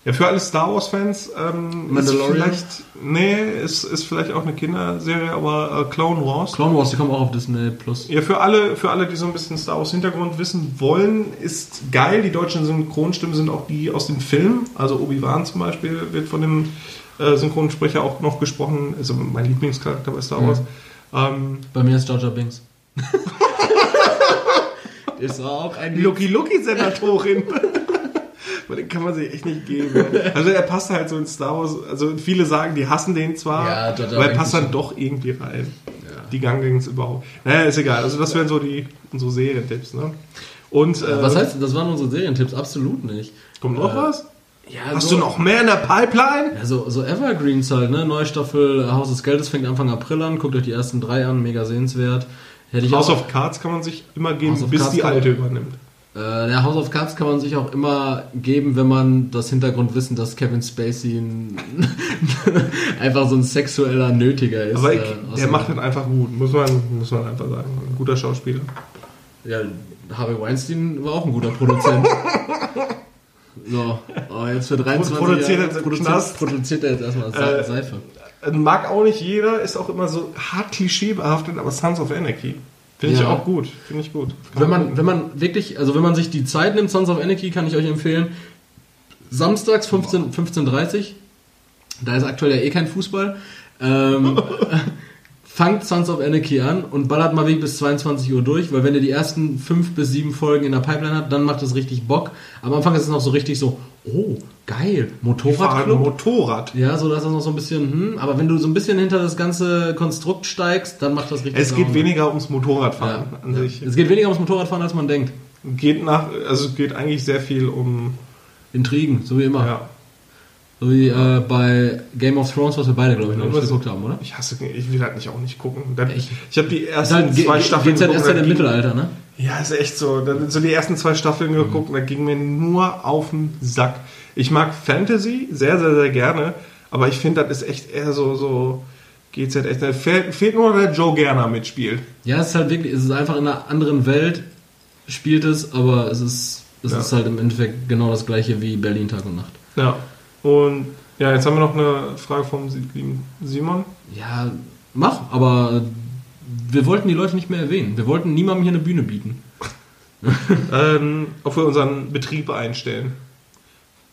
S1: Ja, für alle Star Wars-Fans, ähm, ist vielleicht, nee, ist, ist vielleicht auch eine Kinderserie, aber äh, Clone Wars.
S2: Clone Wars, die kommen auch auf Disney Plus.
S1: Ja, für alle, für alle, die so ein bisschen Star Wars Hintergrund wissen wollen, ist geil. Die deutschen Synchronstimmen sind auch die aus dem Film. Also Obi-Wan zum Beispiel wird von dem äh, Synchronsprecher auch noch gesprochen. Also mein Lieblingscharakter bei Star Wars. Ähm,
S2: Bei mir ist Jar Jar Binks. ist auch ein
S1: Lucky Lucky Senatorin. Weil den kann man sich echt nicht geben. Also er passt halt so in Star Wars. Also viele sagen, die hassen den zwar,
S2: Ja,
S1: aber er passt dann
S2: schon-
S1: doch irgendwie rein. Die Ganggangs überhaupt. Naja, ist egal. Also das wären so die unsere Serientipps. Ne? Und äh,
S2: Was heißt, das waren unsere Serientipps? Absolut nicht.
S1: Kommt noch
S2: Äh,
S1: was?
S2: Ja,
S1: Hast
S2: so-
S1: du noch mehr in der Pipeline?
S2: Ja, so, so Evergreens halt, ne? Neue Staffel Haus des Geldes fängt Anfang April an. Guckt euch die ersten drei an, mega sehenswert.
S1: House of Cards kann man sich immer geben, bis
S2: Cards
S1: die alte übernimmt.
S2: äh, der House of Cards kann man sich auch immer geben, wenn man das Hintergrundwissen, dass Kevin Spacey ein einfach so ein sexueller Nötiger ist.
S1: Aber ich,
S2: äh, dem-
S1: macht den einfach gut, muss man, muss man einfach sagen. Ein guter Schauspieler.
S2: Ja, Harvey Weinstein war auch ein guter Produzent. so, aber jetzt für 23
S1: Produziert
S2: Jahre produziert, produziert er jetzt erstmal
S1: Äh,
S2: Seife.
S1: Äh, Mag auch nicht jeder, ist auch immer so hart klischeebehaftet, aber Sons of Anarchy. Finde ich
S2: Ja.
S1: auch gut. Finde ich gut. Kann
S2: Wenn man,
S1: gucken.
S2: wenn man wirklich, also wenn man sich die Zeit nimmt, Sons of Anarchy, kann ich euch empfehlen. Samstags 15 15.30 da ist aktuell ja eh kein Fußball. Ähm, fangt Sons of Anarchy an und ballert mal weg bis 22 Uhr durch, weil wenn ihr die ersten fünf bis sieben Folgen in der Pipeline habt, dann macht es richtig Bock. Am Anfang ist es noch so richtig so, oh, geil, Motorradclub.
S1: Motorrad.
S2: Ja, so dass das noch so ein bisschen, hm, aber wenn du so ein bisschen hinter das ganze Konstrukt steigst, dann macht das richtig
S1: Es geht
S2: Laune.
S1: weniger ums Motorradfahren
S2: ja,
S1: an
S2: ja.
S1: sich.
S2: Es geht weniger ums Motorradfahren, als man denkt.
S1: Geht nach, also es geht eigentlich sehr viel um,
S2: Intrigen, so wie immer.
S1: ja.
S2: So wie äh, bei Game of Thrones, was wir beide, glaube ich, noch nicht geguckt haben, oder?
S1: Ich hasse, ich will halt nicht auch nicht gucken. Da,
S2: Echt?
S1: ich habe die ersten
S2: ge-
S1: zwei Staffeln
S2: geht's halt erst
S1: da
S2: seit im Mittelalter, ne?
S1: Ja, ist echt so. Dann so die ersten zwei Staffeln geguckt, da ging mir nur auf den Sack. Ich mag Fantasy sehr, sehr, sehr gerne, aber ich finde, das ist echt eher so, so GZ. Da fehlt, fehlt nur, der Joe Gerner mitspielt.
S2: Ja, es ist halt wirklich, es ist einfach in einer anderen Welt, spielt es, aber es ist, es
S1: Ja.
S2: ist halt im Endeffekt genau das gleiche wie Berlin Tag und Nacht.
S1: Ja. Und ja, jetzt haben wir noch eine Frage vom Simon.
S2: Ja, mach, aber wir wollten die Leute nicht mehr erwähnen. Wir wollten niemandem hier eine Bühne bieten.
S1: Ähm, ob wir unseren Betrieb einstellen?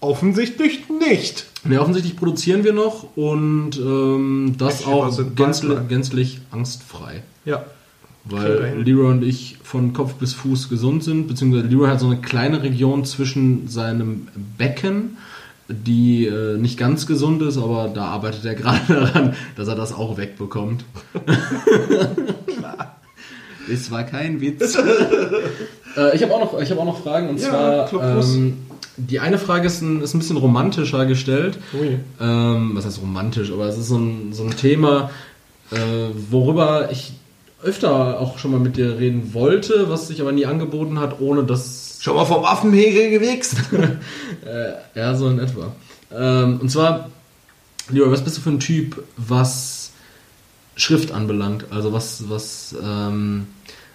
S1: Offensichtlich nicht.
S2: Ne, offensichtlich produzieren wir noch und ähm, das
S1: Mensch,
S2: auch gänzlich, gänzlich angstfrei.
S1: Ja.
S2: Weil. Leroy und ich von Kopf bis Fuß gesund sind, beziehungsweise Leroy hat so eine kleine Region zwischen seinem Becken, die äh, nicht ganz gesund ist, aber da arbeitet er gerade daran, dass er das auch wegbekommt. Es war kein Witz. äh, ich habe auch, noch- ich hab auch noch Fragen und
S1: Ja,
S2: zwar ähm, die eine Frage ist ein, ist ein bisschen romantischer gestellt.
S1: Ui.
S2: Ähm, was heißt romantisch, aber es ist so ein, so ein Thema, äh, worüber ich öfter auch schon mal mit dir reden wollte, was sich aber nie angeboten hat, ohne dass.
S1: Schon mal vom Affenhegel gewichst.
S2: Äh, ja, so in etwa. Ähm, und zwar, Leroy, was bist du für ein Typ, was Schrift anbelangt? Also was, was, ähm,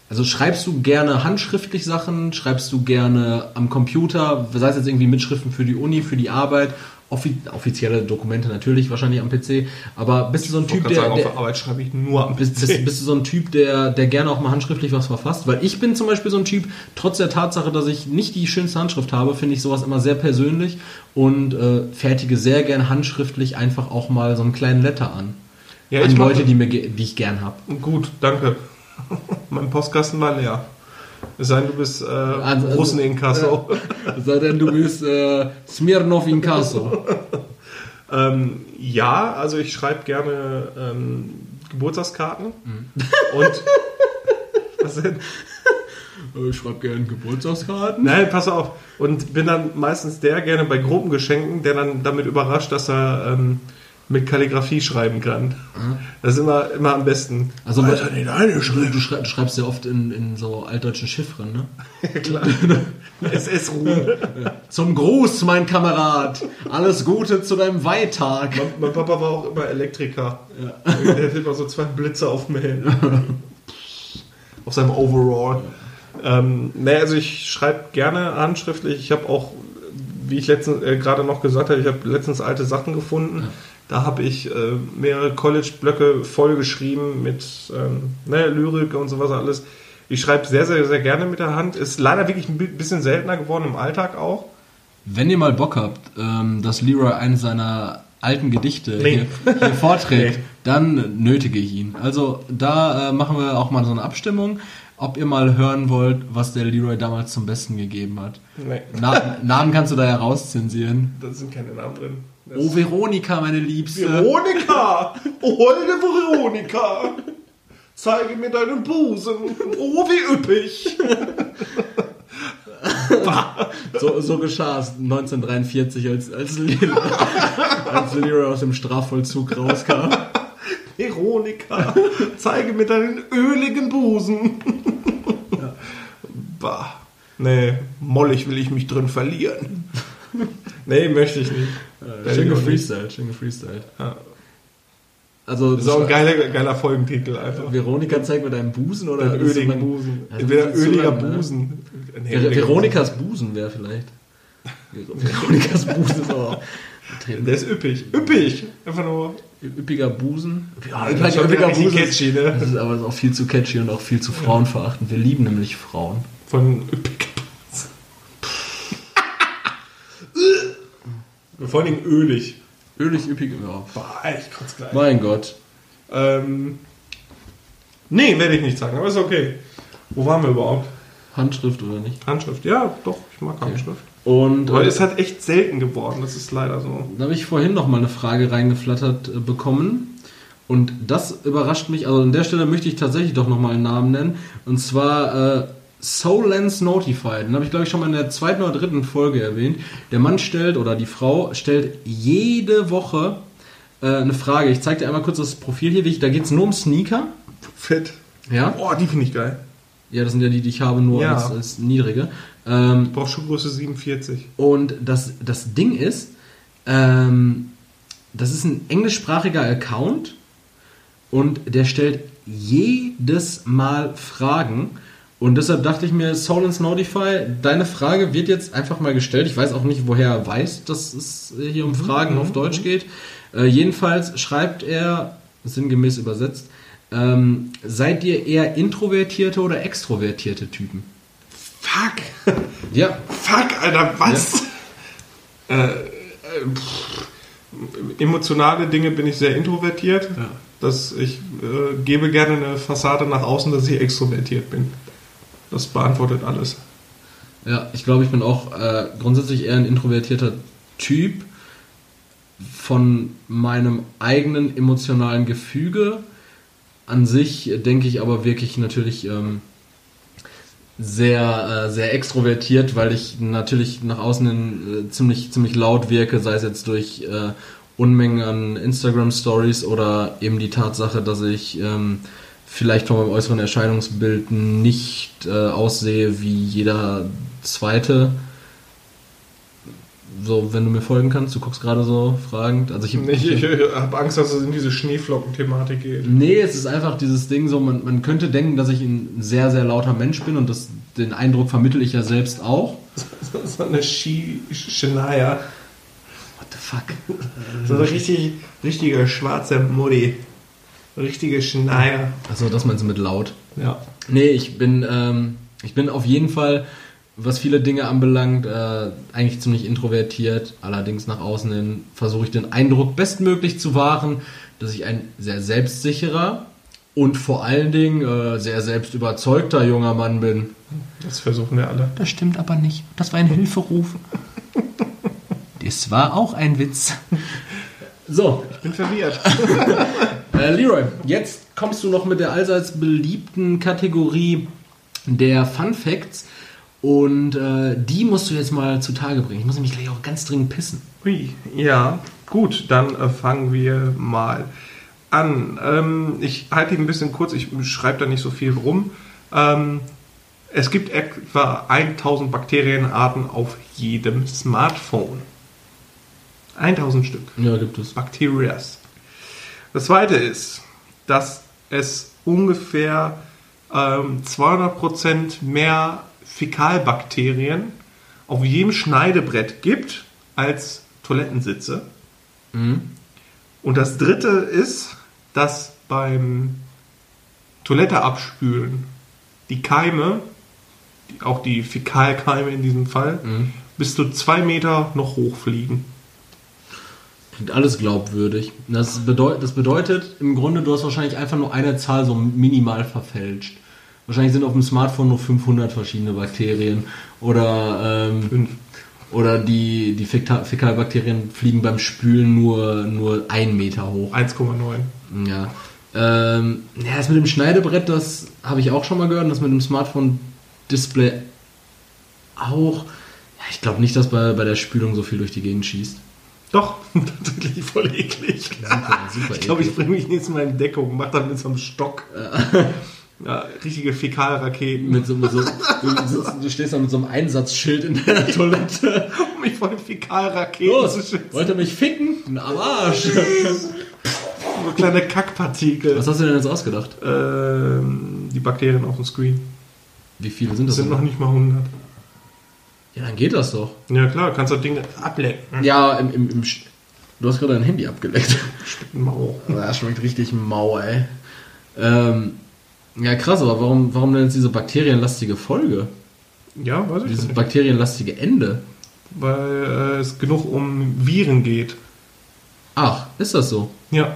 S2: also schreibst du gerne handschriftlich Sachen? Schreibst du gerne am Computer? Sei es jetzt irgendwie Mitschriften für die Uni, für die Arbeit? Offi offizielle Dokumente natürlich, wahrscheinlich am PC. Aber bist du so ein Typ, der,
S1: sagen,
S2: der
S1: auf der Arbeit schreibe ich nur am
S2: bist, bist, bist du so ein Typ, der, der gerne auch mal handschriftlich was verfasst? Weil ich bin zum Beispiel so ein Typ, trotz der Tatsache, dass ich nicht die schönste Handschrift habe, finde ich sowas immer sehr persönlich und äh, fertige sehr gern handschriftlich einfach auch mal so einen kleinen Letter an.
S1: Ja,
S2: an
S1: ich
S2: Leute, die, mir, die ich gern habe.
S1: Gut, danke. mein Postkasten war leer. Es sei denn, du bist äh,
S2: Also- also-
S1: Russen in Kassel.
S2: Sei denn, du bist äh, Smirnov in Caso.
S1: Ähm, ja, also ich schreibe gerne ähm, Geburtstagskarten.
S2: Mhm.
S1: Und was denn?
S2: Ich schreibe gerne Geburtstagskarten.
S1: Nein, pass auf. Und bin dann meistens der gerne bei Gruppengeschenken, der dann damit überrascht, dass er ähm, mit Kalligrafie schreiben kann. Das ist immer, immer am besten.
S2: Also,
S1: Alter, nee, deine
S2: Du,
S1: Schrift.
S2: du, schrei du schreibst ja oft in, in so altdeutschen Chiffren, ne?
S1: Klar. SS-Ruhe.
S2: Zum Gruß, mein Kamerad. Alles Gute zu deinem Weihttag.
S1: Mein Papa war auch immer Elektriker. Der hat immer so zwei Blitze auf dem Helm. auf seinem Overall. Ähm, nee, also ich schreibe gerne handschriftlich. Ich habe auch, wie ich letztens äh, gerade noch gesagt habe, ich habe letztens alte Sachen gefunden. Da habe ich äh, mehrere College-Blöcke vollgeschrieben mit ähm, ne, Lyrik und sowas alles. Ich schreibe sehr, sehr, sehr gerne mit der Hand. Ist leider wirklich ein bi- bisschen seltener geworden im Alltag auch.
S2: Wenn ihr mal Bock habt, ähm, dass Leroy eines seiner alten Gedichte
S1: Nee.
S2: hier, hier vorträgt,
S1: Nee.
S2: dann nötige ich ihn. Also da äh, machen wir auch mal so eine Abstimmung, ob ihr mal hören wollt, was der Leroy damals zum Besten gegeben hat.
S1: Nee,
S2: Na, Namen kannst du da ja rauszensieren.
S1: da sind keine Namen drin.
S2: Oh, Veronika, meine Liebste.
S1: Veronika! Oh, holde Veronika! Zeige mir deinen Busen! Oh, wie üppig!
S2: So, so geschah es 1943, als, als, Leroy, als aus dem Strafvollzug rauskam.
S1: Veronika! Zeige mir deinen öligen Busen! Bah. Nee, mollig will ich mich drin verlieren. Nee, möchte ich nicht.
S2: Schön gefreestylt, schön gefreestylt.
S1: Ja.
S2: Also,
S1: Das ist auch ein geiler, geiler Folgentitel einfach.
S2: Veronika zeigt mit deinem Busen oder ist
S1: öligen
S2: mein-
S1: Busen.
S2: Also
S1: Entweder
S2: das ist zu
S1: öliger
S2: ne?
S1: Busen. Nee,
S2: Ver Veronikas Busen wäre vielleicht. Veronikas Busen ist aber
S1: Busen. Der ist üppig. Üppig! Einfach nur.
S2: üppiger Busen. Ja,
S1: das ist schon wieder richtig catchy, ne?
S2: Das ist aber auch viel zu catchy und auch viel zu frauenverachtend. Wir lieben nämlich Frauen.
S1: Von üppig. Vor allem ölig.
S2: Ölig, üppig, ja.
S1: Boah, ich kotze gleich.
S2: Mein Gott.
S1: Ähm, nee, werde ich nicht sagen, aber ist okay. Wo waren wir überhaupt?
S2: Handschrift oder nicht?
S1: Handschrift. Ja, doch, ich mag Handschrift.
S2: Und
S1: Aber
S2: äh,
S1: ist halt echt selten geworden, das ist leider so.
S2: Da habe ich vorhin noch mal eine Frage reingeflattert äh, bekommen. Und das überrascht mich. Also an der Stelle möchte ich tatsächlich doch noch mal einen Namen nennen. Und zwar äh, Soul Lens Notified. Den habe ich, glaube ich, schon mal in der zweiten oder dritten Folge erwähnt. Der Mann stellt oder die Frau stellt jede Woche äh, eine Frage. Ich zeige dir einmal kurz das Profil hier. Da geht es nur um Sneaker.
S1: Fett.
S2: Ja?
S1: Boah, die finde ich geil.
S2: Ja, das sind ja die, die ich habe, nur
S1: Ja.
S2: als, als niedrige. Ähm,
S1: Ich brauche Schuhgröße 47.
S2: Und das, das Ding ist, ähm, das ist ein englischsprachiger Account und der stellt jedes Mal Fragen. Und deshalb dachte ich mir, Solens Notify, deine Frage wird jetzt einfach mal gestellt. Ich weiß auch nicht, woher er weiß, dass es hier um Fragen auf Deutsch geht. Äh, jedenfalls schreibt er, sinngemäß übersetzt, Ähm, seid ihr eher introvertierte oder extrovertierte Typen?
S1: Fuck!
S2: Ja.
S1: Fuck, Alter, was? Äh, äh, pff, emotionale Dinge bin ich sehr introvertiert.
S2: Ja.
S1: Dass ich äh, gebe gerne eine Fassade nach außen, dass ich extrovertiert bin. Das beantwortet alles.
S2: Ja, ich glaube, ich bin auch äh, grundsätzlich eher ein introvertierter Typ von meinem eigenen emotionalen Gefüge. An sich denke ich aber wirklich natürlich ähm, sehr, äh, sehr extrovertiert, weil ich natürlich nach außen hin äh, ziemlich, ziemlich laut wirke, sei es jetzt durch äh, Unmengen an Instagram-Stories oder eben die Tatsache, dass ich ähm, vielleicht von meinem äußeren Erscheinungsbild nicht äh, aussehe wie jeder Zweite. So, wenn du mir folgen kannst, du guckst gerade so fragend. Also ich,
S1: Ich, ich, habe Angst, dass es in diese Schneeflocken-Thematik geht.
S2: Nee, es ist einfach dieses Ding so, man, man könnte denken, dass ich ein sehr, sehr lauter Mensch bin und das, den Eindruck vermittel ich ja selbst auch.
S1: So eine Ski Shania.
S2: What the fuck?
S1: So eine richtig, richtige schwarze Mutti. Richtige Shania.
S2: Achso, das meinst du mit laut?
S1: Ja.
S2: Nee, ich bin, ähm, ich bin auf jeden Fall, was viele Dinge anbelangt, äh, eigentlich ziemlich introvertiert. Allerdings nach außen hin versuche ich den Eindruck bestmöglich zu wahren, dass ich ein sehr selbstsicherer und vor allen Dingen äh, sehr selbstüberzeugter junger Mann bin.
S1: Das versuchen wir alle.
S3: Das stimmt aber nicht. Das war ein Hilferuf. Das war auch ein Witz.
S2: So,
S1: Ich bin verwirrt.
S2: Äh, Leroy, jetzt kommst du noch mit der allseits beliebten Kategorie der Fun Facts und äh, die musst du jetzt mal zutage bringen. Ich muss nämlich gleich auch ganz dringend pissen.
S1: Ui, ja, gut, dann äh, fangen wir mal an. Ähm, ich halte ihn ein bisschen kurz, ich schreibe da nicht so viel rum. Ähm, es gibt etwa 1000 Bakterienarten auf jedem Smartphone. 1000 Stück.
S2: Ja, gibt es.
S1: Bacterias. Das zweite ist, dass es ungefähr ähm, 200% mehr Fäkalbakterien auf jedem Schneidebrett gibt als Toilettensitze.
S2: Mhm.
S1: Und das dritte ist, dass beim Toilette abspülen die Keime, auch die Fäkalkeime in diesem Fall,
S2: Mhm.
S1: bis zu zwei Meter noch hochfliegen.
S2: Klingt alles glaubwürdig. Das, bedeut, das bedeutet im Grunde, du hast wahrscheinlich einfach nur eine Zahl so minimal verfälscht. Wahrscheinlich sind auf dem Smartphone nur 500 verschiedene Bakterien. Oder, ähm, oder die, die Fäka- Fäkalbakterien fliegen beim Spülen nur, nur einen Meter hoch.
S1: 1,9.
S2: Ja. Ähm, ja, das mit dem Schneidebrett, das habe ich auch schon mal gehört. Das mit dem Smartphone-Display auch. Ja, ich glaube nicht, dass bei, bei der Spülung so viel durch die Gegend schießt.
S1: Doch, tatsächlich voll eklig.
S2: Super, super
S1: Ich glaube, ich bringe mich nächstes Mal in Deckung, mach das mit so einem Stock. Ja, richtige Fäkalraketen.
S2: Mit so, mit so, du, sitzt, du stehst da mit so einem Einsatzschild in der Toilette.
S1: um mich vor den Fäkalraketen
S2: Los,
S1: zu schützen.
S2: wollt ihr mich ficken? Am Arsch.
S1: So kleine Kackpartikel.
S2: Was hast du denn jetzt ausgedacht?
S1: Ähm, die Bakterien auf dem Screen.
S2: Wie viele sind
S1: Das
S2: das?
S1: sind noch nicht mal 100.
S2: Ja, dann geht das doch.
S1: Ja klar, kannst das Ding ablecken.
S2: Ja, im, im, im Sch- du hast gerade dein Handy abgeleckt.
S1: Mau.
S2: Das schmeckt richtig mau, ey. Ähm, ja, krass, aber warum, warum denn jetzt diese bakterienlastige Folge?
S1: Ja, weiß ich
S2: Dieses
S1: nicht.
S2: bakterienlastige Ende?
S1: Weil äh, es genug um Viren geht.
S2: Ach, ist das so?
S1: Ja,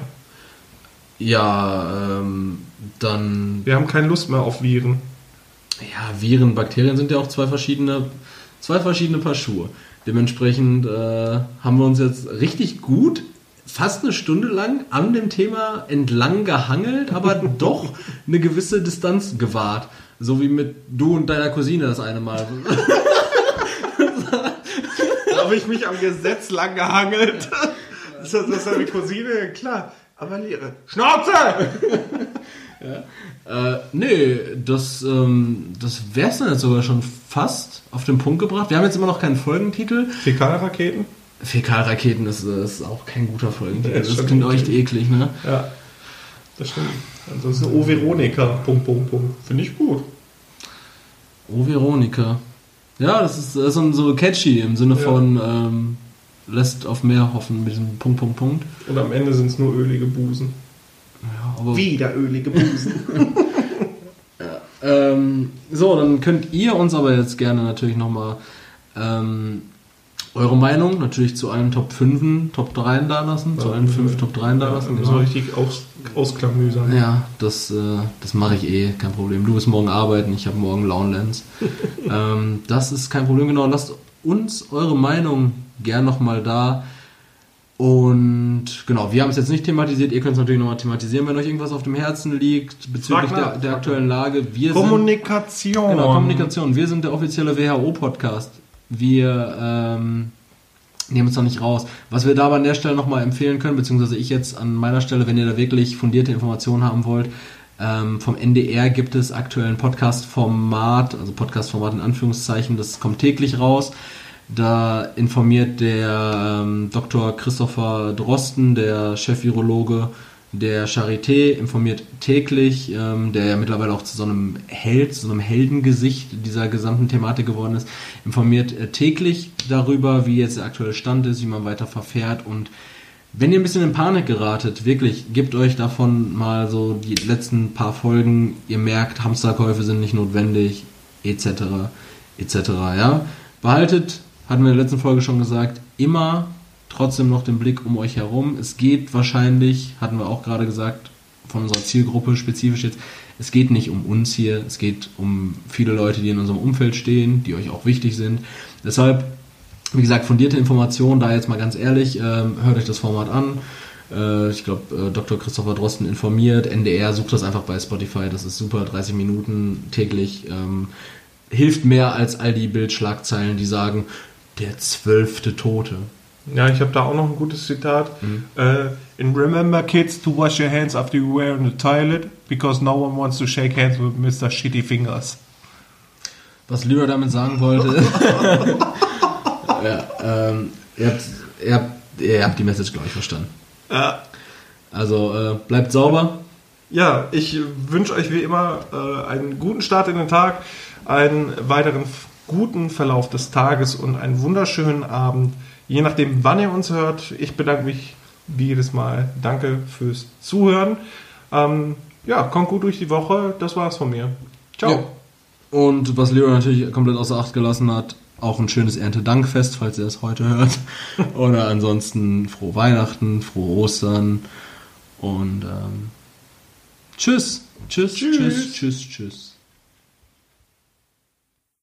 S2: Ja, ähm, dann.
S1: wir haben keine Lust mehr auf Viren.
S2: Ja, Viren, Bakterien sind ja auch zwei verschiedene, zwei verschiedene Paar Schuhe. Dementsprechend äh, haben wir uns jetzt richtig gut fast eine Stunde lang an dem Thema entlang gehangelt, aber doch eine gewisse Distanz gewahrt. So wie mit du und deiner Cousine das eine Mal.
S1: Da habe ich mich am Gesetz lang gehangelt. Das ist das eine Cousine? Klar. Aber Lehre. Schnauze!
S2: Äh, nee, das, ähm, das wär's dann jetzt sogar schon fast auf den Punkt gebracht. Wir haben jetzt immer noch keinen Folgentitel.
S1: Fäkalraketen?
S2: Fäkalraketen ist, ist auch kein guter Folgentitel. Das
S1: schon
S2: klingt
S1: okay.
S2: echt eklig, ne?
S1: Ja. Das stimmt. Das ist eine O Veronika. Punkt, Punkt, Punkt. Finde ich gut.
S2: Oh, Veronika. Ja, das ist, das ist so- so catchy im Sinne
S1: Ja.
S2: von ähm, lässt auf mehr hoffen mit diesem Punkt, Punkt, Punkt.
S1: Und am Ende sind es nur ölige Busen.
S2: Ja. aber
S1: Wieder ölige Busen.
S2: Ähm, so, dann könnt ihr uns aber jetzt gerne natürlich nochmal ähm, eure Meinung natürlich zu allen Top 5, Top 3 da lassen, zu allen 5 Top 3 da lassen.
S1: so richtig aus, ausklamüsern.
S2: Ja, das, äh, das mache ich eh, kein Problem. Du bist morgen arbeiten, ich habe morgen Launlands. ähm, das ist kein Problem, genau. Lasst uns eure Meinung gern nochmal da. Und genau, wir haben es jetzt nicht thematisiert. Ihr könnt es natürlich nochmal thematisieren, wenn euch irgendwas auf dem Herzen liegt bezüglich der, der aktuellen Lage. Wir sind,
S1: Kommunikation.
S2: Genau, Kommunikation. Wir sind der offizielle WHO-Podcast. Wir ähm, nehmen uns da nicht raus. Was wir da aber an der Stelle nochmal empfehlen können, beziehungsweise ich jetzt an meiner Stelle, wenn ihr da wirklich fundierte Informationen haben wollt, ähm, vom NDR gibt es aktuell ein Podcast-Format, also Podcast-Format in Anführungszeichen, das kommt täglich raus. Da informiert der ähm, Dr. Christopher Drosten, der Chef-Virologe der Charité, informiert täglich, ähm, der ja mittlerweile auch zu so einem Held, zu so einem Heldengesicht dieser gesamten Thematik geworden ist, informiert äh, täglich darüber, wie jetzt der aktuelle Stand ist, wie man weiter verfährt und wenn ihr ein bisschen in Panik geratet, wirklich, gebt euch davon mal so die letzten paar Folgen, ihr merkt, Hamsterkäufe sind nicht notwendig, etc., etc., ja. Behaltet, hatten wir in der letzten Folge schon gesagt, immer trotzdem noch den Blick um euch herum. Es geht wahrscheinlich, hatten wir auch gerade gesagt, von unserer Zielgruppe spezifisch jetzt, es geht nicht um uns hier, es geht um viele Leute, die in unserem Umfeld stehen, die euch auch wichtig sind. Deshalb, wie gesagt, fundierte Informationen, da jetzt mal ganz ehrlich, ähm, hört euch das Format an. Äh, ich glaube, äh, Dr. Christopher Drosten informiert, NDR, sucht das einfach bei Spotify, das ist super, 30 Minuten täglich. Ähm, hilft mehr als all die Bildschlagzeilen, die sagen, der zwölfte Tote.
S1: Ja, ich habe da auch noch ein gutes Zitat. Äh, in Remember Kids to wash your hands after you wear in the toilet because no one wants to shake hands with Mr. Shitty Fingers.
S2: Was Lyra damit sagen wollte. ja, ähm, ihr, habt, ihr, habt, ihr habt die Message, glaube ich, verstanden.
S1: Ja.
S2: Also äh, bleibt sauber.
S1: Ja, ich wünsche euch wie immer äh, einen guten Start in den Tag, einen weiteren f- guten Verlauf des Tages und einen wunderschönen Abend. Je nachdem, wann ihr uns hört. Ich bedanke mich wie jedes Mal. Danke fürs Zuhören. Ähm, ja, kommt gut durch die Woche. Das war's von mir. Ciao.
S2: Ja. Und was Lyra natürlich komplett außer Acht gelassen hat, auch ein schönes Erntedankfest, falls ihr es heute hört. Oder ansonsten frohe Weihnachten, frohe Ostern. Und ähm, tschüss. Tschüss,
S1: Tschüss.
S2: tschüss, tschüss, tschüss.